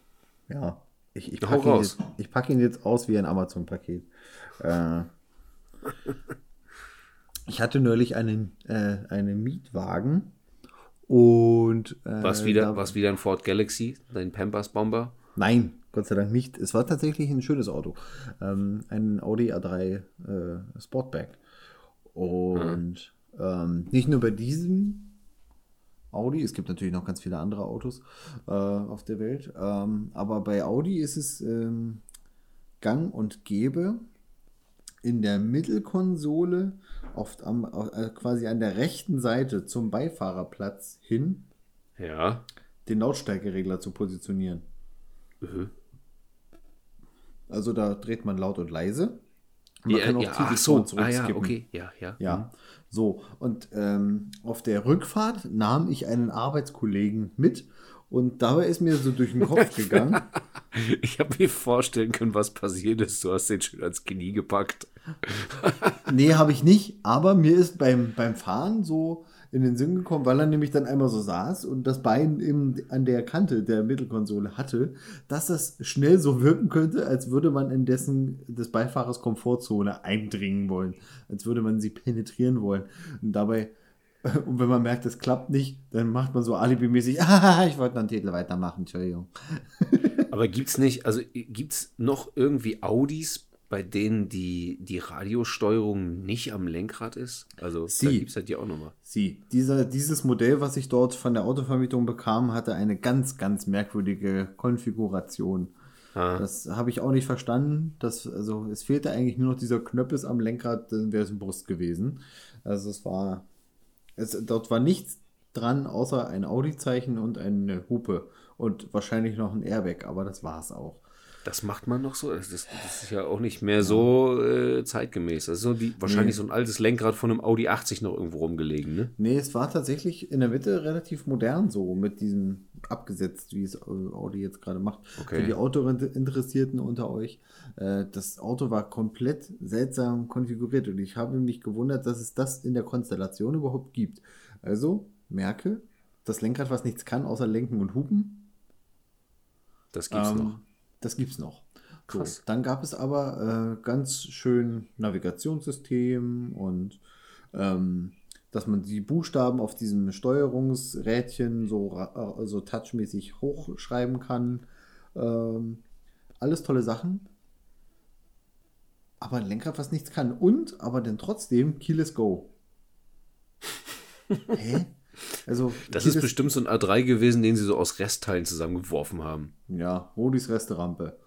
Ja. Ich, ich packe ihn, jetzt- ich pack ihn jetzt aus wie ein Amazon-Paket. Äh, ich hatte neulich einen, äh, einen Mietwagen und äh, Was wieder, was wieder ein Ford Galaxy, dein Pampers Bomber. Nein, Gott sei Dank nicht. Es war tatsächlich ein schönes Auto. Ähm, ein Audi A3 äh, Sportback. Und ähm, nicht nur bei diesem Audi, es gibt natürlich noch ganz viele andere Autos äh, auf der Welt, ähm, aber bei Audi ist es ähm, gang und gäbe, in der Mittelkonsole, oft am, äh, quasi an der rechten Seite zum Beifahrerplatz hin, Ja. den Lautstärkeregler zu positionieren. Mhm. Also da dreht man laut und leise. Man Ja, kann auch ja, ach so. Ah ja, okay. Ja, ja. Ja, so. Und ähm, auf der Rückfahrt nahm ich einen Arbeitskollegen mit und dabei ist mir so durch den Kopf gegangen. Ich habe mir vorstellen können, was passiert ist. Du hast den schön ans Knie gepackt. nee, habe ich nicht, aber mir ist beim, beim Fahren so in den Sinn gekommen, weil er nämlich dann einmal so saß und das Bein im, an der Kante der Mittelkonsole hatte, dass das schnell so wirken könnte, als würde man in dessen des Beifahrers Komfortzone eindringen wollen, als würde man sie penetrieren wollen. Und dabei, und wenn man merkt, es klappt nicht, dann macht man so alibimäßig, ah, ich wollte noch einen Titel weitermachen, Entschuldigung. Aber gibt's nicht, also gibt's noch irgendwie Audis, bei denen die, die Radiosteuerung nicht am Lenkrad ist? Also da Sie. gibt's halt ja auch nochmal. Sie, dieser, dieses Modell, was ich dort von der Autovermietung bekam, hatte eine ganz, ganz merkwürdige Konfiguration. Ah. Das habe ich auch nicht verstanden. Das, also es fehlte eigentlich nur noch dieser Knöppel am Lenkrad, dann wäre es ein Brust gewesen. Also es war, es, dort war nichts dran, außer ein Audi-Zeichen und eine Hupe und wahrscheinlich noch ein Airbag, aber das war es auch. Das macht man noch so? Das, das, das ist ja auch nicht mehr so äh, zeitgemäß. Das ist so die, wahrscheinlich so ein altes Lenkrad von einem Audi 80 noch irgendwo rumgelegen, ne? Nee, es war tatsächlich in der Mitte relativ modern so, mit diesem abgesetzt, wie es äh, Audi jetzt gerade macht. Okay. Für die Autointeressierten unter euch. Äh, Das Auto war komplett seltsam konfiguriert und ich habe mich gewundert, dass es das in der Konstellation überhaupt gibt. Also, merke, das Lenkrad, was nichts kann, außer lenken und hupen, Das gibt's ähm, noch. Das gibt's noch. So, Krass. dann gab es aber äh, ganz schön Navigationssystem und ähm, dass man die Buchstaben auf diesem Steuerungsrädchen so, äh, so touchmäßig hochschreiben kann. Ähm, alles tolle Sachen. Aber ein Lenkrad, was nichts kann. Und, aber dann trotzdem, Keyless Go. Hä? Also, Das ist bestimmt so ein A3 gewesen, den sie so aus Restteilen zusammengeworfen haben. Ja, Rodis Resterampe.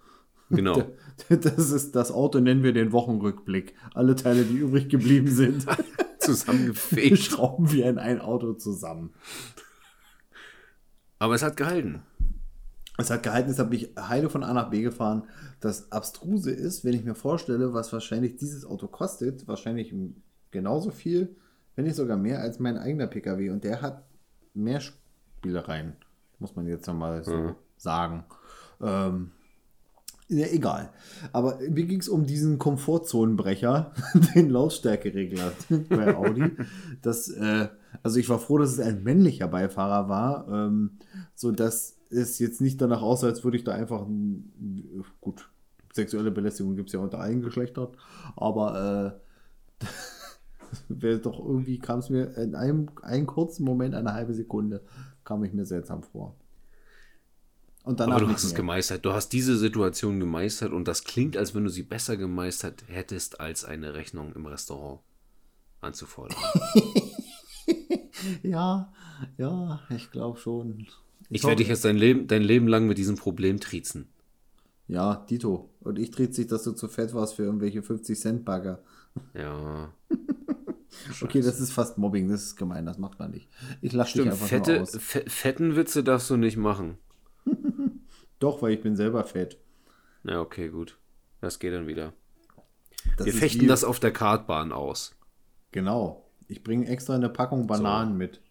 Genau. Das ist das Auto, nennen wir den Wochenrückblick. Alle Teile, die übrig geblieben sind, Zusammengefegt. schrauben wir in ein Auto zusammen. Aber es hat gehalten. Es hat gehalten, es hat mich heile von A nach B gefahren. Das Abstruse ist, wenn ich mir vorstelle, was wahrscheinlich dieses Auto kostet, wahrscheinlich genauso viel, wenn nicht sogar mehr als mein eigener PKW. Und der hat mehr Spielereien, muss man jetzt nochmal so Mhm. sagen. Ähm, ja, egal. Aber mir ging es um diesen Komfortzonenbrecher, den Lautstärkeregler bei Audi. Das, äh, also ich war froh, dass es ein männlicher Beifahrer war, ähm, so dass es jetzt nicht danach aussah, als würde ich da einfach ein, gut, sexuelle Belästigung gibt es ja unter allen Geschlechtern, aber äh, wäre doch irgendwie kam es mir in einem einen kurzen Moment, eine halbe Sekunde, kam ich mir seltsam vor. Und danach Aber du hast es mehr. gemeistert. Du hast diese Situation gemeistert und das klingt, als wenn du sie besser gemeistert hättest, als eine Rechnung im Restaurant anzufordern. Ja, ja, ich glaube schon. Ich hoffe- werde dich jetzt dein Leben, dein Leben lang mit diesem Problem triezen. Ja, Dito. Und ich dreht sich, dass du zu fett warst für irgendwelche 50 Cent Ja. Okay, das ist fast Mobbing, das ist gemein, das macht man nicht. Ich lache dich einfach fette, nur aus. fe fetten Witze darfst du nicht machen. Doch, weil ich bin selber fett. Ja, okay, gut. Das geht dann wieder. Das Wir fechten wie- das auf der Kartbahn aus. Genau. Ich bringe extra eine Packung Bananen mit.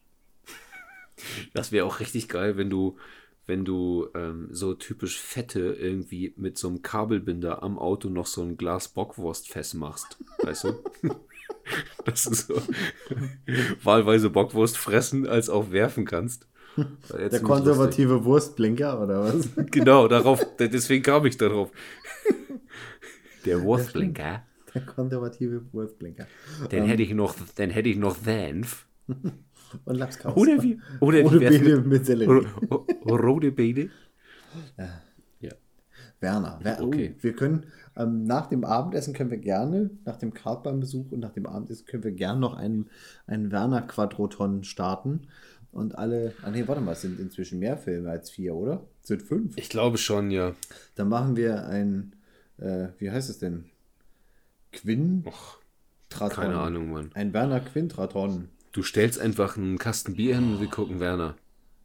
Das wäre auch richtig geil, wenn du, wenn du ähm, so typisch fette irgendwie mit so einem Kabelbinder am Auto noch so ein Glas Bockwurst festmachst. Weißt du? Dass du so wahlweise Bockwurst fressen als auch werfen kannst. Ja Der konservative Wurstblinker oder was? lustig. Genau, darauf, deswegen kam ich darauf. Der Wurstblinker. Der konservative Wurstblinker. Den hätte ich noch, den hätte ich noch Senf. Und Lapskaus. Oder wie? Oder Rote Beete mit- mit Sellerie. Ro- ro- Rote Beete. Ja. Werner. Wer, Okay. oh, wir können ähm, nach dem Abendessen können wir gerne, nach dem Kartbahnbesuch und nach dem Abendessen können wir gerne noch einen, einen Werner Quadroton starten. Und alle, ah nee, warte mal, es sind inzwischen mehr Filme als vier, oder? Es sind fünf. Ich glaube schon, ja. Dann machen wir ein, äh, wie heißt es denn? Quinn? Och, Traton. keine Ahnung, Mann. Ein Werner Quintraton. Du stellst einfach einen Kasten Bier hin und wir gucken Werner.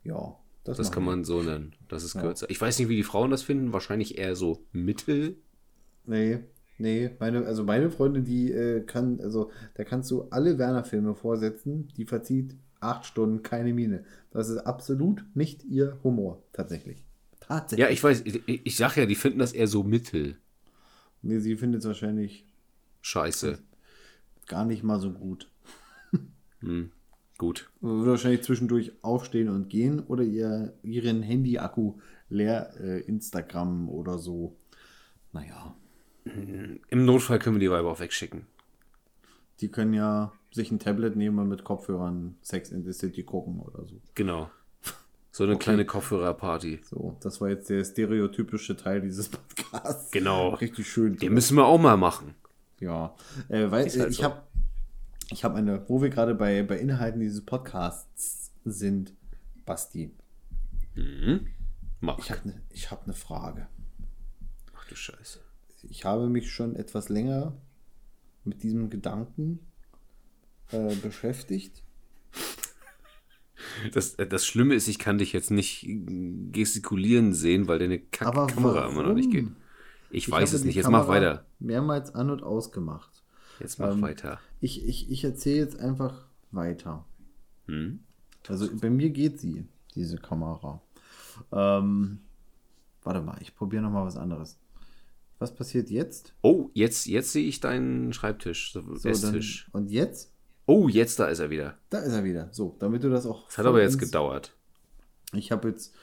Ja, Das machen kann wir. man so nennen. Das ist kürzer. Ich weiß nicht, wie die Frauen das finden. Wahrscheinlich eher so mittel. Nee, nee, meine, also meine Freundin, die äh, kann, also da kannst du alle Werner-Filme vorsetzen, die verzieht acht Stunden keine Miene. Das ist absolut nicht ihr Humor, tatsächlich. Tatsächlich. Ja, ich weiß. Ich, ich sag ja, die finden das eher so mittel. Nee, sie findet es wahrscheinlich Scheiße. gar nicht mal so gut. Hm. Gut. Würde wahrscheinlich zwischendurch aufstehen und gehen oder ihr, ihren Handy-Akku leer äh, Instagram oder so. Naja, Im Notfall können wir die Weiber auch wegschicken. die können ja sich ein Tablet nehmen und mit Kopfhörern Sex in the City gucken oder so. Genau. So eine kleine Kopfhörerparty. So, das war jetzt der stereotypische Teil dieses Podcasts. Genau. Richtig schön. Den müssen wir auch mal machen. ja. Äh, weil Ist halt äh, ich so. habe ich habe eine, wo wir gerade bei, bei Inhalten dieses Podcasts sind, Basti, Mhm. Mach. ich habe eine hab ne Frage. Ach du Scheiße. Ich habe mich schon etwas länger mit diesem Gedanken äh, beschäftigt. Das, äh, das Schlimme ist, ich kann dich jetzt nicht gestikulieren sehen, weil deine Aber Kack-Kamera immer noch nicht geht. Ich Ich weiß es nicht. Jetzt mach Kamera weiter. Mehrmals an- und ausgemacht. Jetzt mach Ähm, weiter. Ich, ich, ich erzähle jetzt einfach weiter. Hm? Also bei mir geht sie, diese Kamera. Ähm, warte mal, ich probiere noch mal was anderes. Was passiert jetzt? Oh, jetzt, jetzt sehe ich deinen Schreibtisch, so, So, dann, Esstisch. und jetzt? Oh, jetzt da ist er wieder. Da ist er wieder. So, damit du das auch. Das hat aber jetzt gedauert. Ich habe jetzt,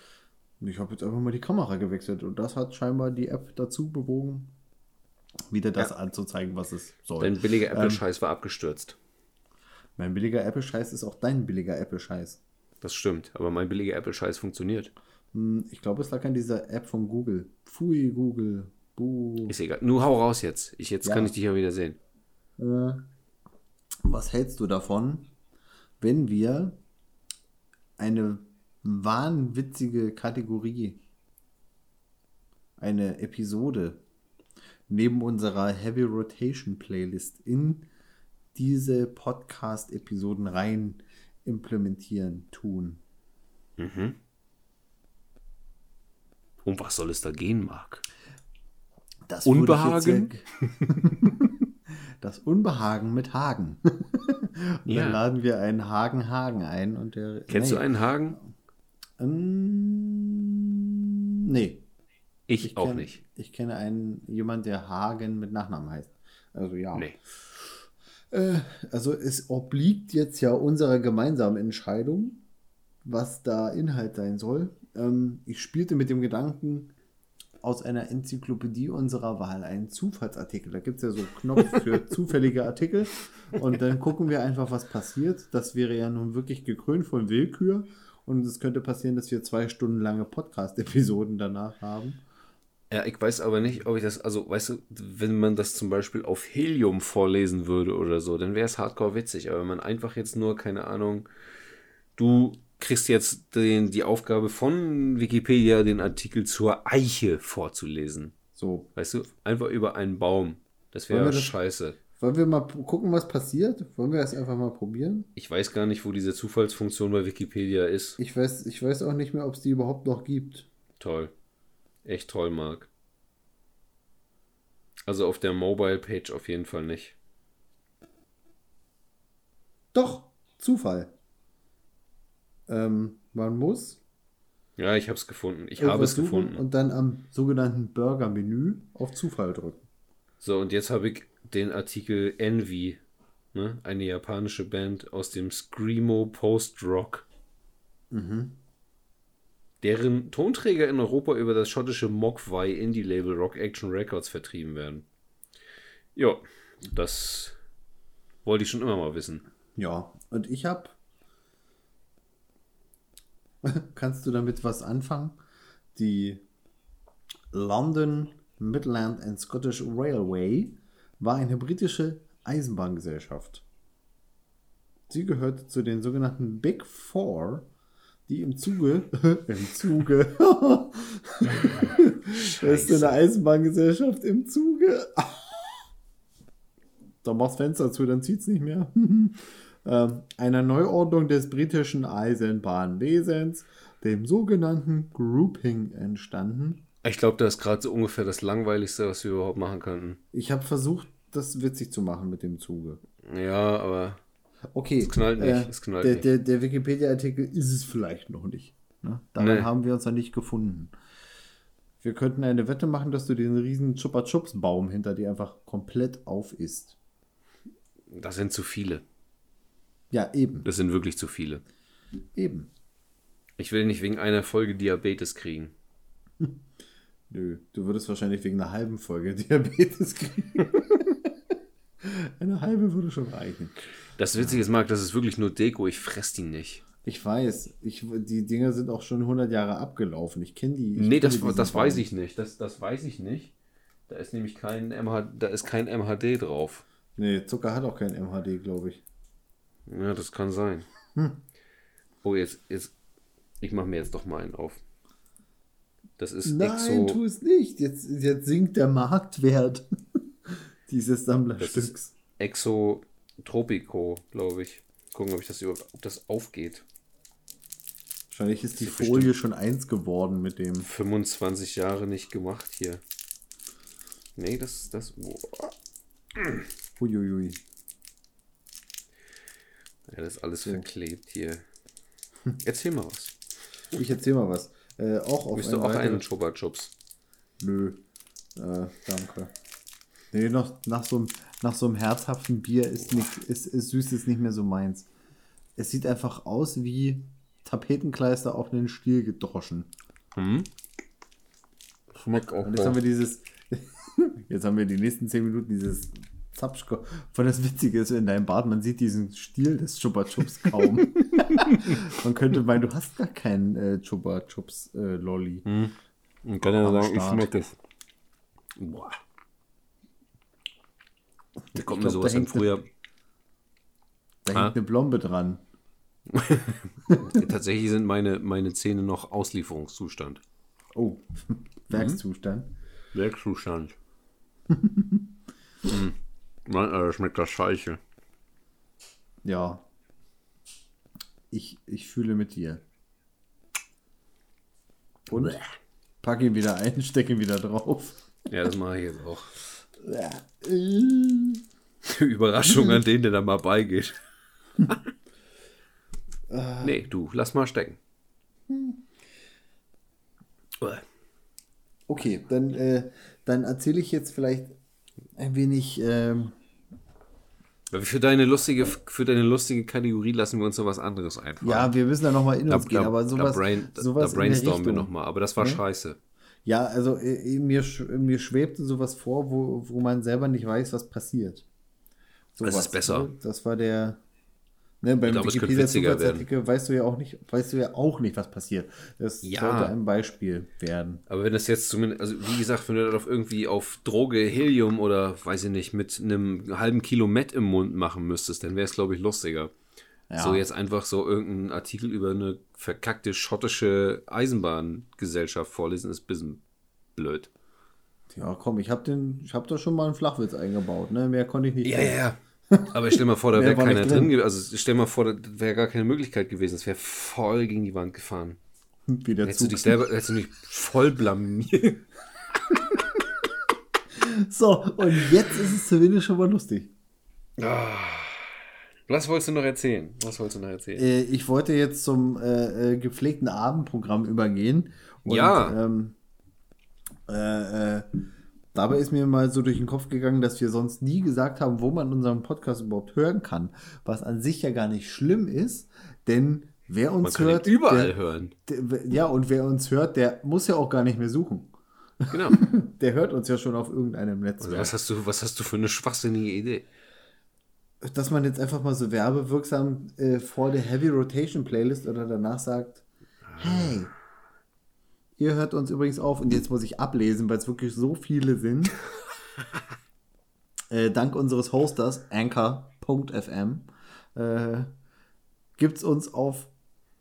ich habe jetzt einfach mal die Kamera gewechselt und das hat scheinbar die App dazu bewogen, wieder das Ja. anzuzeigen, was es soll. Dein billiger Ähm, Apple-Scheiß war abgestürzt. mein billiger Apple-Scheiß ist auch dein billiger Apple-Scheiß. Das stimmt, aber mein billiger Apple-Scheiß funktioniert. Hm, Ich glaube, es lag an dieser App von Google. Pfui, Google. Buh. Ist egal. Nur hau raus jetzt. Ich, jetzt Ja. kann ich dich ja wieder sehen. Äh, Was hältst du davon, wenn wir eine wahnwitzige Kategorie, eine Episode neben unserer Heavy Rotation Playlist in diese Podcast-Episoden rein implementieren, tun? Um was soll es da gehen, Marc? Das ich Unbehagen? Das Unbehagen mit Hagen. Und Ja. Dann laden wir einen Hagen Hagen ein und der. Kennst nee. du einen Hagen? Ähm, nee. Ich, auch kenn- nicht. Ich kenne einen, jemand, der Hagen mit Nachnamen heißt. Also ja. Nee. Äh, also es obliegt jetzt ja unserer gemeinsamen Entscheidung, was da Inhalt sein soll. Ähm, ich spielte mit dem Gedanken, aus einer Enzyklopädie unserer Wahl einen Zufallsartikel. Da gibt es ja so einen Knopf für zufällige Artikel. Und dann gucken wir einfach, was passiert. Das wäre ja nun wirklich gekrönt von Willkür. Und es könnte passieren, dass wir zwei Stunden lange Podcast-Episoden danach haben. Ja, ich weiß aber nicht, ob ich das, also, weißt du, wenn man das zum Beispiel auf Helium vorlesen würde oder so, dann wäre es hardcore witzig. Aber wenn man einfach jetzt nur, keine Ahnung, du kriegst jetzt den, die Aufgabe von Wikipedia, den Artikel zur Eiche vorzulesen. So, Weißt du, einfach über einen Baum. Das wäre das- scheiße. wollen wir mal gucken, was passiert? Wollen wir es einfach mal probieren? Ich weiß gar nicht, wo diese Zufallsfunktion bei Wikipedia ist. Ich weiß, ich weiß auch nicht mehr, ob es die überhaupt noch gibt. Toll. Echt toll, Marc. Also auf der Mobile-Page auf jeden Fall nicht. Doch, Zufall. Ähm, man muss Ja, ich habe es gefunden. Ich habe es gefunden. und dann am sogenannten Burger-Menü auf Zufall drücken. So, und jetzt habe ich den Artikel Envy, ne? eine japanische Band aus dem Screamo Post-Rock. Deren Tonträger in Europa über das schottische Mogwai Indie-Label Rock Action Records vertrieben werden. Ja, das wollte ich schon immer mal wissen. Ja, und ich habe. Kannst du damit was anfangen? Die London Midland and Scottish Railway war eine britische Eisenbahngesellschaft. Sie gehörte zu den sogenannten Big Four, die im Zuge, im Zuge, das ist eine Eisenbahngesellschaft im Zuge. Da machst Fenster zu, dann zieht's nicht mehr. Ähm, einer Neuordnung des britischen Eisenbahnwesens, dem sogenannten Grouping, entstanden. Ich glaube, das ist gerade so ungefähr das Langweiligste, was wir überhaupt machen könnten. Ich habe versucht, das witzig zu machen mit dem Zuge. Ja, aber Okay. Es knallt nicht, äh, es knallt der, nicht. Der, der Wikipedia-Artikel ist es vielleicht noch nicht. Ne? Daran Nee. haben wir uns noch nicht gefunden. Wir könnten eine Wette machen, dass du den riesen Chupa Chups Baum hinter dir einfach komplett auf isst. das sind zu viele. Ja, eben. Das sind wirklich zu viele. Eben. Ich will nicht wegen einer Folge Diabetes kriegen. Nö, du würdest wahrscheinlich wegen einer halben Folge Diabetes kriegen. Eine halbe würde schon reichen. Das Witzige ist, Marc, das ist wirklich nur Deko. Ich fress die nicht. Ich weiß, ich, die Dinger sind auch schon 100 Jahre abgelaufen. Ich kenne die. Ich nee, das, das weiß ich nicht. Das, das weiß ich nicht. Da ist nämlich kein, MH, da ist kein MHD drauf. Nee, Zucker hat auch kein MHD, glaube ich. Ja, das kann sein. Oh, jetzt, jetzt. Ich mache mir jetzt doch mal einen auf. Das ist Nein, Exo. tu es nicht. Jetzt, jetzt sinkt der Marktwert dieses Das Sammlerstücks. ist Exo Tropico, glaube ich. Gucken, ob ich das überhaupt, ob das aufgeht. Wahrscheinlich ist die ist Folie schon eins geworden mit dem. 25 Jahre nicht gemacht hier. Nee, das, das. Boah. Huiuiui. Ja, das ist alles verklebt hier. Erzähl mal was. Ich erzähl mal was. Äh, auch auf Bist du auch einen Chupa Chups? Nö. Äh, danke. Nee, noch, nach, so einem, nach so einem herzhaften Bier ist, nicht, ist, ist Süßes nicht mehr so meins. Es sieht einfach aus wie Tapetenkleister auf einen Stiel gedroschen. Schmeckt auch. Und jetzt haben wir dieses. Jetzt haben wir die nächsten 10 Minuten dieses Zapschko. Von das Witzige ist, in deinem Bad, man sieht diesen Stiel des Chupa Chups kaum. man könnte meinen, du hast gar keinen äh, Chupa Chups äh, Lolli. Ich kann ja sagen, ich Start. schmecke es. Boah. Da kommt mir sowas an früher. Da Ah. hängt eine Blombe dran. Tatsächlich sind meine, meine Zähne noch Auslieferungszustand. Oh, Werkszustand. Werkzustand. hm. Nein, äh, schmeckt das scheiße. Ja. Ich, ich fühle mit dir. Und? Pack ihn wieder ein, steck ihn wieder drauf. Ja, das mache ich jetzt auch. Überraschung an den, der da mal beigeht. nee, du, lass mal stecken. Okay, dann, äh, dann erzähle ich jetzt vielleicht ein wenig. Ähm, Für deine lustige, für deine lustige Kategorie lassen wir uns noch was anderes einfallen. ja, wir müssen da nochmal in da, uns gehen, da, aber sowas. da, brain, da, sowas da brainstormen wir nochmal, aber das war scheiße. Ja, also äh, mir, sch- mir schwebte sowas vor, wo, wo man selber nicht weiß, was passiert. Das ist besser. ne? Das war der. Ne, beim Wikipedia-Zufallsartikel weißt du ja auch nicht, weißt du ja auch nicht, was passiert. Das Ja. sollte ein Beispiel werden. Aber wenn das jetzt zumindest, also wie gesagt, wenn du das auf irgendwie auf Droge, Helium oder weiß ich nicht, mit einem halben Kilo Met im Mund machen müsstest, dann wäre es, glaube ich, lustiger. Ja. So jetzt einfach so irgendeinen Artikel über eine verkackte schottische Eisenbahngesellschaft vorlesen, ist ein bisschen blöd. Ja, komm, ich habe den, ich habe da schon mal einen Flachwitz eingebaut, ne? Mehr konnte ich nicht. Ja, ja, ja. Aber stell mal vor, da wäre keiner drin. drin gewesen. Also stell mal vor, da wäre gar keine Möglichkeit gewesen. Es wäre voll gegen die Wand gefahren. Wie der Hättest du Zug. dich selber, hättest du dich voll blamiert. So, und jetzt ist es zumindest schon mal lustig. Was wolltest du noch erzählen? Was wolltest du noch erzählen? Äh, ich wollte jetzt zum äh, äh, gepflegten Abendprogramm übergehen. Und, Ja. Ähm, äh, äh, dabei ist mir mal so durch den Kopf gegangen, dass wir sonst nie gesagt haben, wo man unseren Podcast überhaupt hören kann. Was an sich ja gar nicht schlimm ist, denn wer uns Man kann hört. überall der, hören. Der, ja, und wer uns hört, der muss ja auch gar nicht mehr suchen. Genau. Der hört uns ja schon auf irgendeinem Also Netzwerk. was, hast du, was hast du für eine schwachsinnige Idee? dass man jetzt einfach mal so werbewirksam äh, vor der Heavy Rotation Playlist oder danach sagt, hey, ihr hört uns übrigens auf und jetzt muss ich ablesen, weil es wirklich so viele sind. äh, dank unseres Hosters anchor.fm äh, gibt es uns auf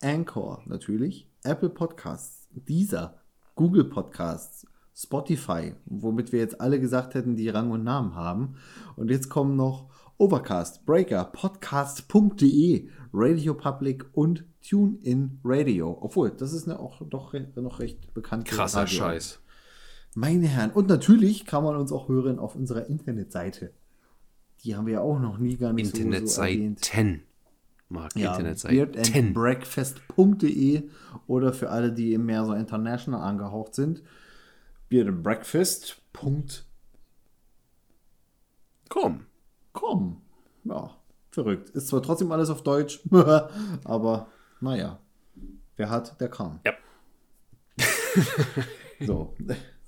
Anchor natürlich, Apple Podcasts, dieser, Google Podcasts, Spotify, womit wir jetzt alle gesagt hätten, die Rang und Namen haben. Und jetzt kommen noch Overcast, Breaker, Podcast.de, Radio Public und TuneIn Radio. Obwohl, das ist eine auch doch re noch recht bekannte Krasser Radio. Scheiß. Meine Herren. Und natürlich kann man uns auch hören auf unserer Internetseite. Die haben wir ja auch noch nie gar nicht so, so erwähnt. Internetseiten. Mark, Ja, Internetseiten. beardandbreakfast.de oder für alle, die mehr so international angehaucht sind, beardandbreakfast.com. Komm. Ja, verrückt. Ist zwar trotzdem alles auf Deutsch, aber naja, wer hat, der kann. Ja. So,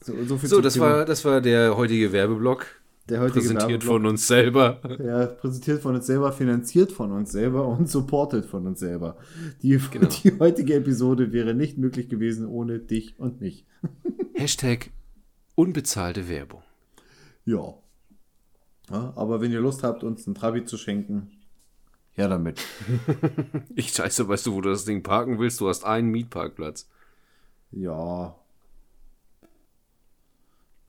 so, so viel So, das Thema. war, das war der heutige Werbeblock. der heutige Präsentiert Werbeblock. von uns selber. Ja, präsentiert von uns selber, finanziert von uns selber und supported von uns selber. Die, Genau. die heutige Episode wäre nicht möglich gewesen ohne dich und mich. Hashtag unbezahlte Werbung. Ja. ja. Aber wenn ihr Lust habt, uns einen Trabi zu schenken, ja damit. Ich scheiße, weißt du, wo du das Ding parken willst? Du hast einen Mietparkplatz. Ja.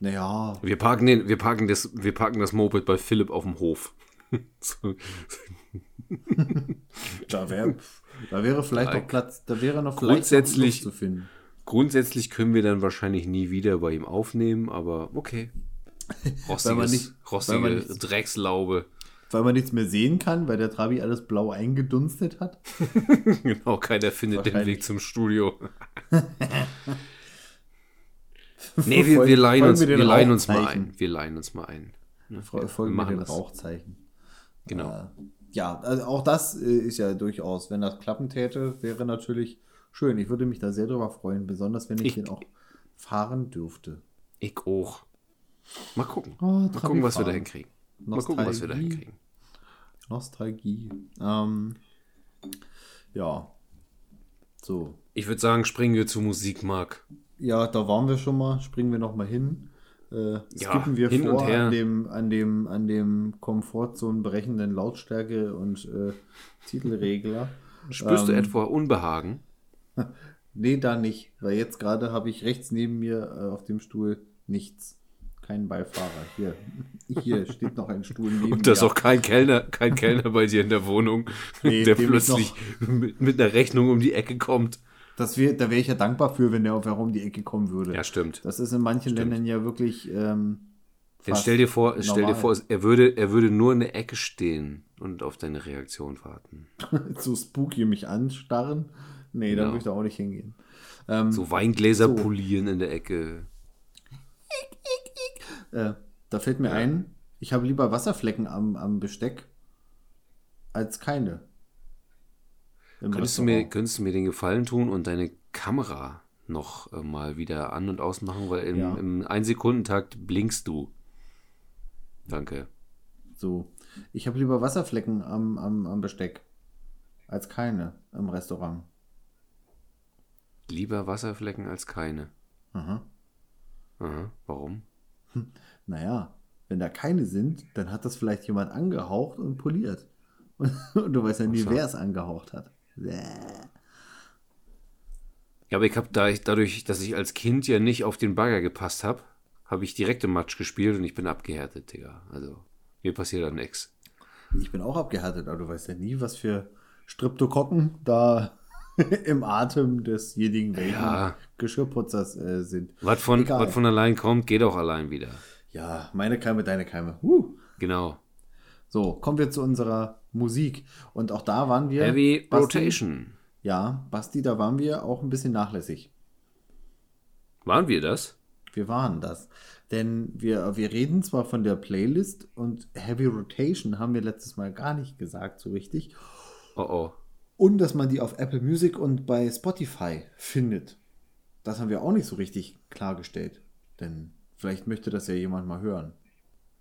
Naja, Wir parken, den, wir parken, das, wir parken das Moped bei Philipp auf dem Hof. so, da, wär, da wäre vielleicht noch Platz, da wäre noch vielleicht grundsätzlich- noch zu finden. grundsätzlich können wir dann wahrscheinlich nie wieder bei ihm aufnehmen, aber okay. Rostiges, nicht- rostige Dreckslaube. Weil man nichts mehr sehen kann, weil der Trabi alles blau eingedunstet hat. Genau, keiner findet den. Weg zum Studio. nee, wir, wir leihen uns, wir wir den leihen uns mal ein. Wir leihen uns mal ein. Fol- Folgen wir machen den das. Rauchzeichen. Genau. Äh, ja, also auch das äh, ist ja durchaus, wenn das klappen täte, wäre natürlich schön. Ich würde mich da sehr drüber freuen, besonders wenn ich, Ich- den auch fahren dürfte. Ich auch. Mal gucken. Oh, mal gucken, was wir da hinkriegen. Mal gucken, was wir da hinkriegen. Nostalgie. Ähm, ja. So. Ich würde sagen, springen wir zu Musik, Marc. Ja, da waren wir schon mal. Springen wir noch mal hin. Äh, Ja, skippen wir hin vor und her. an dem, an dem, an dem Komfortzone berechenden Lautstärke und äh, Titelregler. Spürst du Ähm, etwa Unbehagen? Nee, da nicht. Weil jetzt gerade habe ich rechts neben mir äh, auf dem Stuhl nichts. Kein Beifahrer. Hier. Hier steht noch ein Stuhl neben Und da ist auch kein Kellner, kein Kellner bei dir in der Wohnung, Nee, der plötzlich mit, mit einer Rechnung um die Ecke kommt. Das wär, da wäre ich ja dankbar für, wenn der auf herum die Ecke kommen würde. Ja, stimmt. Das ist in manchen Ländern ja wirklich. Ähm, fast stell dir vor, stell dir vor, er würde, er würde nur in der Ecke stehen und auf deine Reaktion warten. so spooky mich anstarren. Nee, da Genau. würde ich da auch nicht hingehen. Ähm, So Weingläser So. polieren in der Ecke. Äh, da fällt mir ein, ich habe lieber Wasserflecken am, am Besteck als keine. Könntest du, mir, könntest du mir den Gefallen tun und deine Kamera noch äh, mal wieder an- und ausmachen, weil im, Ja. im Ein-Sekundentakt blinkst du. Danke. So. Ich habe lieber Wasserflecken am, am, am Besteck als keine im Restaurant. Lieber Wasserflecken als keine. Aha. Aha. Warum? Naja, wenn da keine sind, dann hat das vielleicht jemand angehaucht und poliert. Und, du weißt ja nie, wer es angehaucht hat. Bäh. Ja, aber ich habe da, dadurch, dass ich als Kind ja nicht auf den Bagger gepasst habe, habe ich direkt im Matsch gespielt und ich bin abgehärtet, Digga. Also, mir passiert da nix. Ich bin auch abgehärtet, aber du weißt ja nie, was für Streptokokken da im Atem desjenigen welchen Ja. Geschirrputzers äh, sind. Was von, Egal. was von allein kommt, geht auch allein wieder. Ja, meine Keime, deine Keime. Uh. Genau. So, kommen wir zu unserer Musik. Und auch da waren wir. Heavy Basti, Rotation. Ja, Basti, da waren wir auch ein bisschen nachlässig. Waren wir das? Wir waren das. Denn wir, wir reden zwar von der Playlist und Heavy Rotation haben wir letztes Mal gar nicht gesagt, so richtig. Oh oh. Und dass man die auf Apple Music und bei Spotify findet. Das haben wir auch nicht so richtig klargestellt. Denn vielleicht möchte das ja jemand mal hören,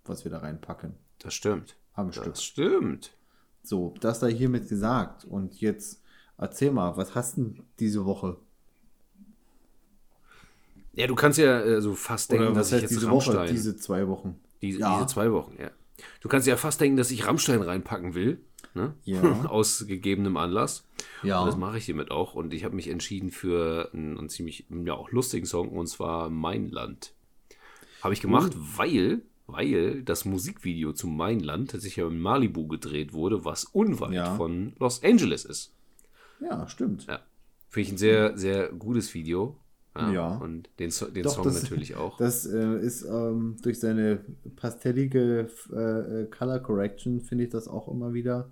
was wir da reinpacken. Das stimmt. Am Stück. Das stimmt. So, das sei hiermit gesagt. Und jetzt erzähl mal, was hast du denn diese Woche? Ja, du kannst ja also fast denken, Oder dass was ich heißt jetzt diese Rammstein. Woche, diese zwei Wochen? diese, Ja. diese zwei Wochen, ja. Du kannst ja fast denken, dass ich Rammstein reinpacken will. Ne? Ja. Aus gegebenem Anlass. Ja. Und das mache ich hiermit auch. Und ich habe mich entschieden für einen, einen ziemlich ja, auch lustigen Song und zwar Mein Land. Habe ich gemacht, weil, weil das Musikvideo zu Mein Land tatsächlich ja in Malibu gedreht wurde, was unweit Ja. von Los Angeles ist. Ja, stimmt. Ja. Finde ich ein sehr, sehr gutes Video. Ja. Und den, So- den Doch, Song das- natürlich auch. Das äh, ist ähm, durch seine pastellige äh, äh, Color Correction, finde ich das auch immer wieder.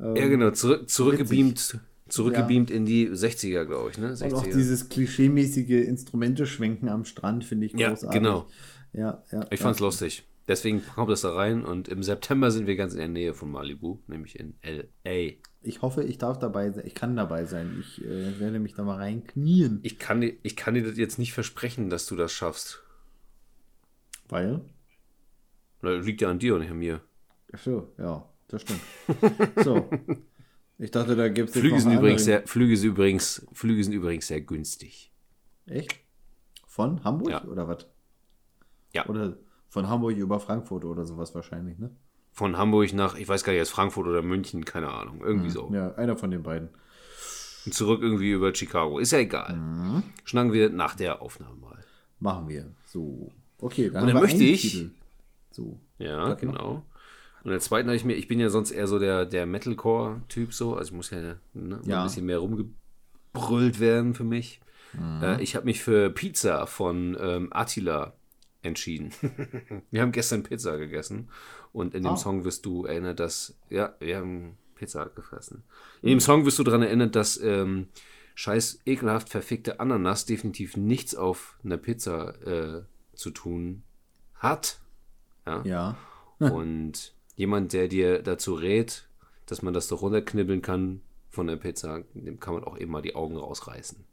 Ähm, ja, genau. Zurück, zurückgebeamt, zurückgebeamt in die 60er, glaube ich. Ne? 60er. Und auch dieses klischeemäßige Instrumente schwenken am Strand finde ich Ja, großartig. genau. Ja, ja. Ich fand's lustig. Deswegen kommt es da rein und im September sind wir ganz in der Nähe von Malibu, nämlich in L.A. Ich hoffe, ich darf dabei sein. Ich kann dabei sein. Ich äh, werde mich da mal reinknien. Ich kann, dir- ich kann dir das jetzt nicht versprechen, dass du das schaffst. Weil? Oder liegt ja an dir und nicht an mir. Ach so, ja, das stimmt. so. Ich dachte, da gibt es Flüge sind, übrigens sehr, Flüge, sind übrigens, Flüge sind übrigens sehr günstig. Echt? Von Hamburg Ja. oder was? Ja. Oder von Hamburg über Frankfurt oder sowas wahrscheinlich, ne? Von Hamburg nach, ich weiß gar nicht, jetzt Frankfurt oder München, keine Ahnung. Irgendwie so. Ja, einer von den beiden. Und zurück irgendwie über Chicago. Ist ja egal. Mhm. Schnacken wir nach der Aufnahme mal. Machen wir. So. Okay, dann, Und dann möchte ich- Titel. So. Ja, Sag mal. Und der zweiten habe ich mir, ich bin ja sonst eher so der, der Metalcore-Typ so, also ich muss ja, ne, Ja. ein bisschen mehr rumgebrüllt werden für mich. Mhm. Äh, ich habe mich für Pizza von ähm, Attila entschieden. wir haben gestern Pizza gegessen und in dem Ah. Song wirst du erinnert, dass, ja, wir haben Pizza gefressen. In dem Song wirst du daran erinnert, dass ähm, scheiß ekelhaft verfickte Ananas definitiv nichts auf einer Pizza äh, zu tun hat. Ja. Ja. Und jemand, der dir dazu rät, dass man das doch runterknibbeln kann von der Pizza, dem kann man auch eben mal die Augen rausreißen.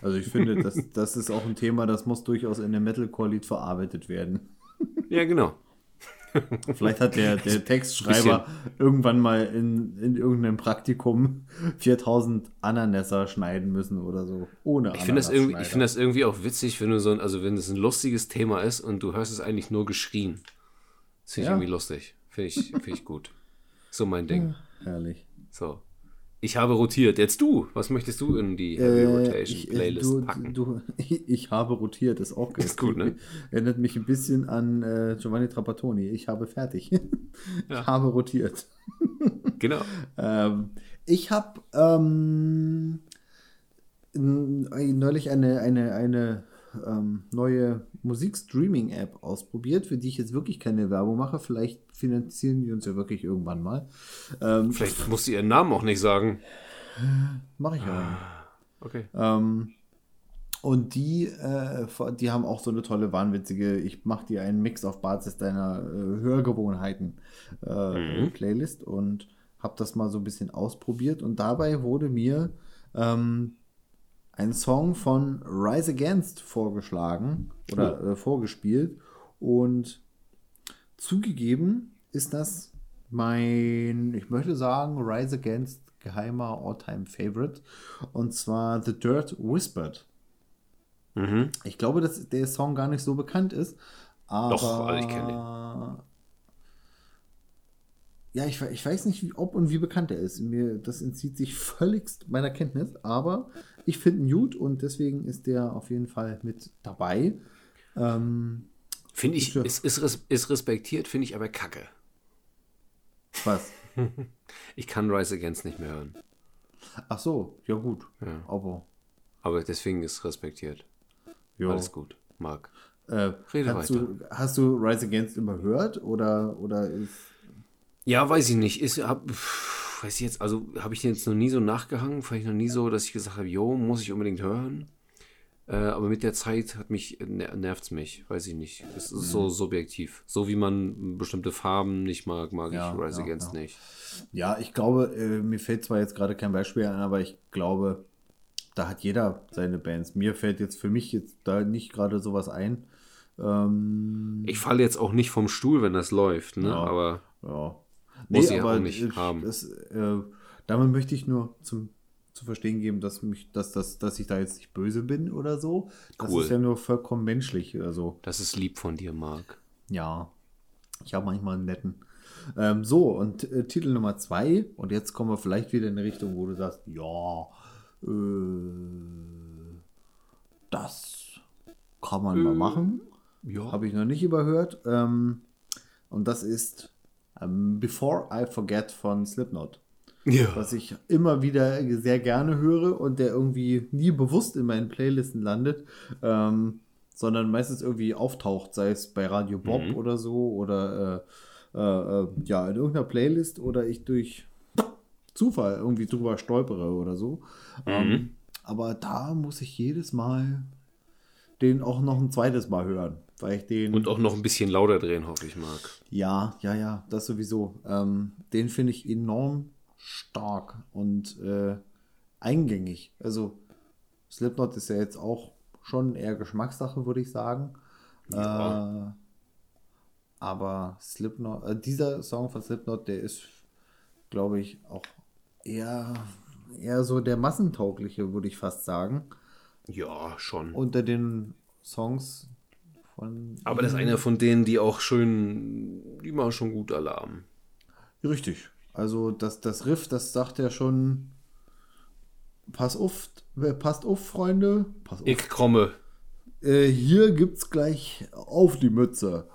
Also ich finde, das, das ist auch ein Thema, das muss durchaus in dem Metalcore-Lied verarbeitet werden. Ja, genau. Vielleicht hat der, der Textschreiber irgendwann mal in, in irgendeinem Praktikum 4000 Ananässer schneiden müssen oder so. Ohne Ich finde das, irgendwie, ich find das irgendwie auch witzig, wenn du so ein, also wenn es ein lustiges Thema ist und du hörst es eigentlich nur geschrien. Das finde ich Ja. irgendwie lustig. Finde ich, find ich gut. So mein Ding. Herrlich. So. Ich habe rotiert. Jetzt du. Was möchtest du in die Heavy Äh, Rotation ich, äh, Playlist du, packen? Du, ich habe rotiert, ist auch Ist gut, ne? Erinnert mich ein bisschen an äh, Giovanni Trapattoni. Ich habe fertig. Ja. Ich habe rotiert. Genau. Ähm, ich habe ähm, n- neulich eine, eine, eine ähm, neue Musikstreaming-App ausprobiert, für die ich jetzt wirklich keine Werbung mache. Vielleicht finanzieren die uns ja wirklich irgendwann mal. Ähm, Vielleicht musst du ihren Namen auch nicht sagen. Mache ich aber nicht. Okay. Ähm, und die, äh, die haben auch so eine tolle, wahnwitzige, ich mache dir einen Mix auf Basis deiner äh, Hörgewohnheiten äh, Playlist und habe das mal so ein bisschen ausprobiert. Und dabei wurde mir ähm, ein Song von Rise Against vorgeschlagen oder äh, vorgespielt. Und zugegeben ist das mein, ich möchte sagen, Rise Against geheimer All-Time Favorite. Und zwar The Dirt Whispered. Mhm. Ich glaube, dass der Song gar nicht so bekannt ist. Aber, Doch, also ich kenn den. Ja, ich, ich weiß nicht, wie, ob und wie bekannt er ist. Mir, das entzieht sich völligst meiner Kenntnis, aber ich finde ihn gut und deswegen ist der auf jeden Fall mit dabei. Ähm, Finde ich, ist, ist, ist respektiert, finde ich aber kacke. was? Ich kann Rise Against nicht mehr hören. Ach so, ja gut. Ja. Aber, Aber deswegen ist respektiert. ja. Alles gut. Marc. Äh, Rede hast, du, hast du Rise Against überhört oder, oder ist. Ja, weiß ich nicht. Ist, hab, pff, weiß ich jetzt, also habe ich den jetzt noch nie so nachgehangen, ich noch nie so, dass ich gesagt habe, jo, muss ich unbedingt hören. Äh, aber mit der Zeit hat mich, ner nervt's mich, weiß ich nicht. Es ist so subjektiv. So wie man bestimmte Farben nicht mag, mag Ja, ich Rise ja, Against ja. nicht. Ja, ich glaube, äh, mir fällt zwar jetzt gerade kein Beispiel ein, aber ich glaube, da hat jeder seine Bands. Mir fällt jetzt für mich jetzt da nicht gerade sowas ein. Ähm, Ich falle jetzt auch nicht vom Stuhl, wenn das läuft, ne? Ja. Aber ja. Muss ich auch nicht haben. Das, äh, damit möchte ich nur zum, zu verstehen geben, dass, mich, dass, dass, dass ich da jetzt nicht böse bin oder so. Das Cool. ist ja nur vollkommen menschlich. Also, das ist lieb von dir, Marc. ja, ich habe manchmal einen netten. Ähm, so, und äh, Titel Nummer zwei. Und jetzt kommen wir vielleicht wieder in eine Richtung, wo du sagst, ja, äh, das kann man mal machen. Ja. Habe ich noch nicht überhört. Ähm, und das ist ähm, Before I Forget von Slipknot. ja. Was ich immer wieder sehr gerne höre und der irgendwie nie bewusst in meinen Playlisten landet, ähm, sondern meistens irgendwie auftaucht, sei es bei Radio Bob oder so oder äh, äh, äh, ja, in irgendeiner Playlist oder ich durch Zufall irgendwie drüber stolpere oder so. Ähm, aber da muss ich jedes Mal den auch noch ein zweites Mal hören, weil ich den Und auch noch ein bisschen lauter drehen, hoffe ich, Marc. ja, ja, ja, das sowieso. Ähm, den finde ich enorm stark und äh, eingängig. Also Slipknot ist ja jetzt auch schon eher Geschmackssache, würde ich sagen. Ja. Äh, aber Slipknot, äh, dieser Song von Slipknot, der ist, glaube ich, auch eher, eher so der massentaugliche, würde ich fast sagen. Ja, schon. Unter den Songs von. Aber das ist einer von denen, die auch schön, die machen schon gut Alarm. Richtig. Also das, das Riff, das sagt ja schon, pass auf, äh, passt auf, Freunde. Pass auf. Ich komme. Äh, hier gibt's gleich auf die Mütze.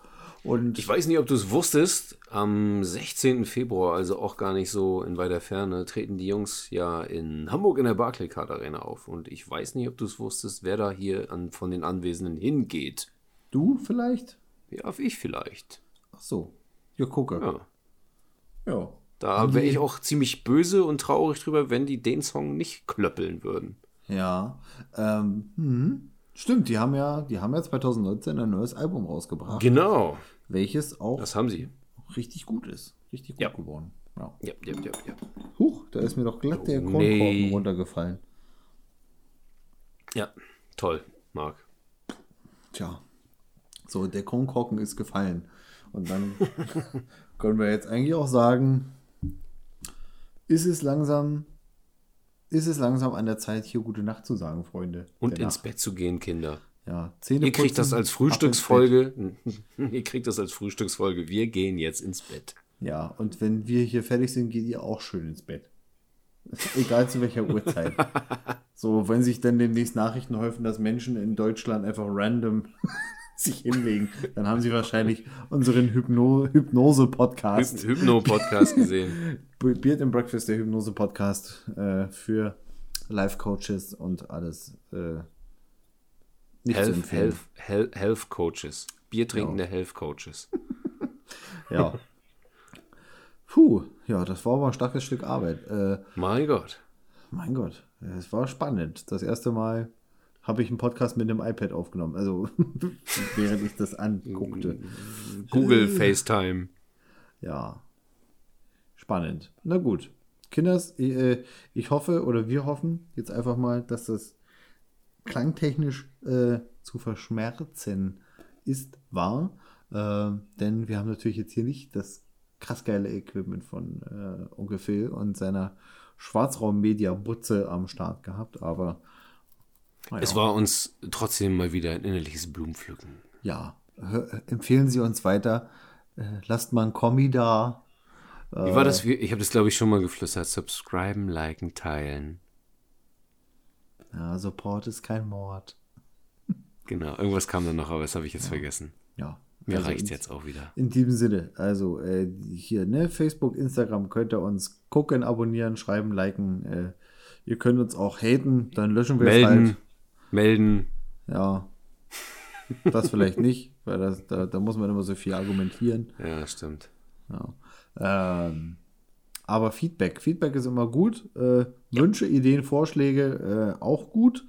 Und Ich weiß nicht, ob du es wusstest, am 16. Februar, also auch gar nicht so in weiter Ferne, treten die Jungs ja in Hamburg in der Barclaycard Arena auf. Und ich weiß nicht, ob du es wusstest, wer da hier an, von den Anwesenden hingeht. Du vielleicht? Ja, ich vielleicht. Ach so. Ja, gucke. Ja. Ja. Da wäre ich auch ziemlich böse und traurig drüber, wenn die den Song nicht klöppeln würden. Ja. Ähm, hm. Stimmt, die haben ja, die haben ja 2019 ein neues Album rausgebracht, Genau, welches auch das haben sie. richtig gut ist. Richtig gut Ja. geworden. Ja. Ja, ja, ja, ja. Huch, da ist mir doch glatt der Oh, Kronkorken nee. runtergefallen. Ja, toll, Marc. Tja, so der Kronkorken ist gefallen. Und dann können wir jetzt eigentlich auch sagen, ist es langsam, ist es langsam an der Zeit, hier gute Nacht zu sagen, Freunde. Und ins Nacht. Bett zu gehen, Kinder. Ja, Zähne Ihr kriegt das als Frühstücksfolge. Ihr kriegt das als Frühstücksfolge. Wir gehen jetzt ins Bett. ins Bett. Ja, und wenn wir hier fertig sind, geht ihr auch schön ins Bett. Egal zu welcher Uhrzeit. So, wenn sich dann demnächst Nachrichten häufen, dass Menschen in Deutschland einfach random sich hinlegen, dann haben sie wahrscheinlich unseren Hypno Hypnose-Podcast. Hypno-Podcast gesehen. Beard and Breakfast, der Hypnose-Podcast äh, für Life-Coaches und alles. Äh, Health. Health, Health, Health Coaches. Biertrinkende Health Coaches. Ja. Puh, ja, das war aber ein starkes Stück Arbeit. Äh, Mein Gott. mein Gott, es war spannend. Das erste Mal habe ich einen Podcast mit einem iPad aufgenommen. Also, während ich das anguckte. Google FaceTime. Ja. Spannend. Na gut. Kinders, äh, ich hoffe oder wir hoffen jetzt einfach mal, dass das klangtechnisch äh, zu verschmerzen ist, war. Äh, denn wir haben natürlich jetzt hier nicht das krass geile Equipment von äh, Onkel Phil und seiner Schwarzraum-Media-Butze am Start gehabt, aber naja. Es war uns trotzdem mal wieder ein innerliches Blumenpflücken. ja, empfehlen Sie uns weiter. Äh, lasst mal ein Kommi da. Wie war das? Ich habe das, glaube ich, schon mal geflüstert. Subscriben, liken, teilen. Ja, Support ist kein Mord. Genau, irgendwas kam dann noch, aber das habe ich jetzt vergessen. Ja. Mir also reicht jetzt auch wieder. In diesem Sinne, also äh, hier, ne, Facebook, Instagram könnt ihr uns gucken, abonnieren, schreiben, liken. Äh, ihr könnt uns auch haten, dann löschen wir es Melden, halt. Melden. Ja. Das vielleicht nicht, weil das, da, da muss man immer so viel argumentieren. Ja, stimmt. Ja. Ähm, aber Feedback. Feedback ist immer gut. Äh, Wünsche, Ideen, Vorschläge äh, auch gut.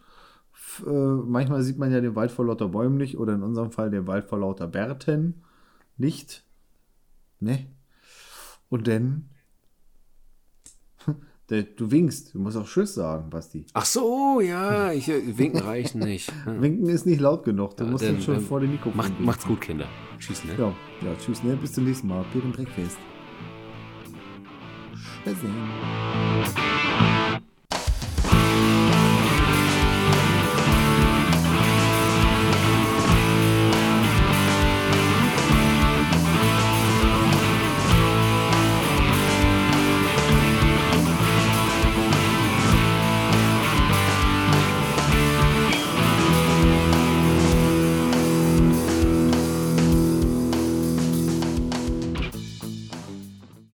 F äh, manchmal sieht man ja den Wald vor lauter Bäumen nicht oder in unserem Fall den Wald vor lauter Bärten nicht. Ne? Und dann. Der- Du winkst. Du musst auch Tschüss sagen, Basti. Ach so, ja, ich, äh, winken reicht nicht. Winken ist nicht laut genug. Du musst Dann, dann schon ähm, vor dem Mikrofon Macht, winken. macht's gut, Kinder. Tschüss, ne? Ja, ja, tschüss, ne? Bis zum nächsten Mal. Bier und Breakfast. Tschüss.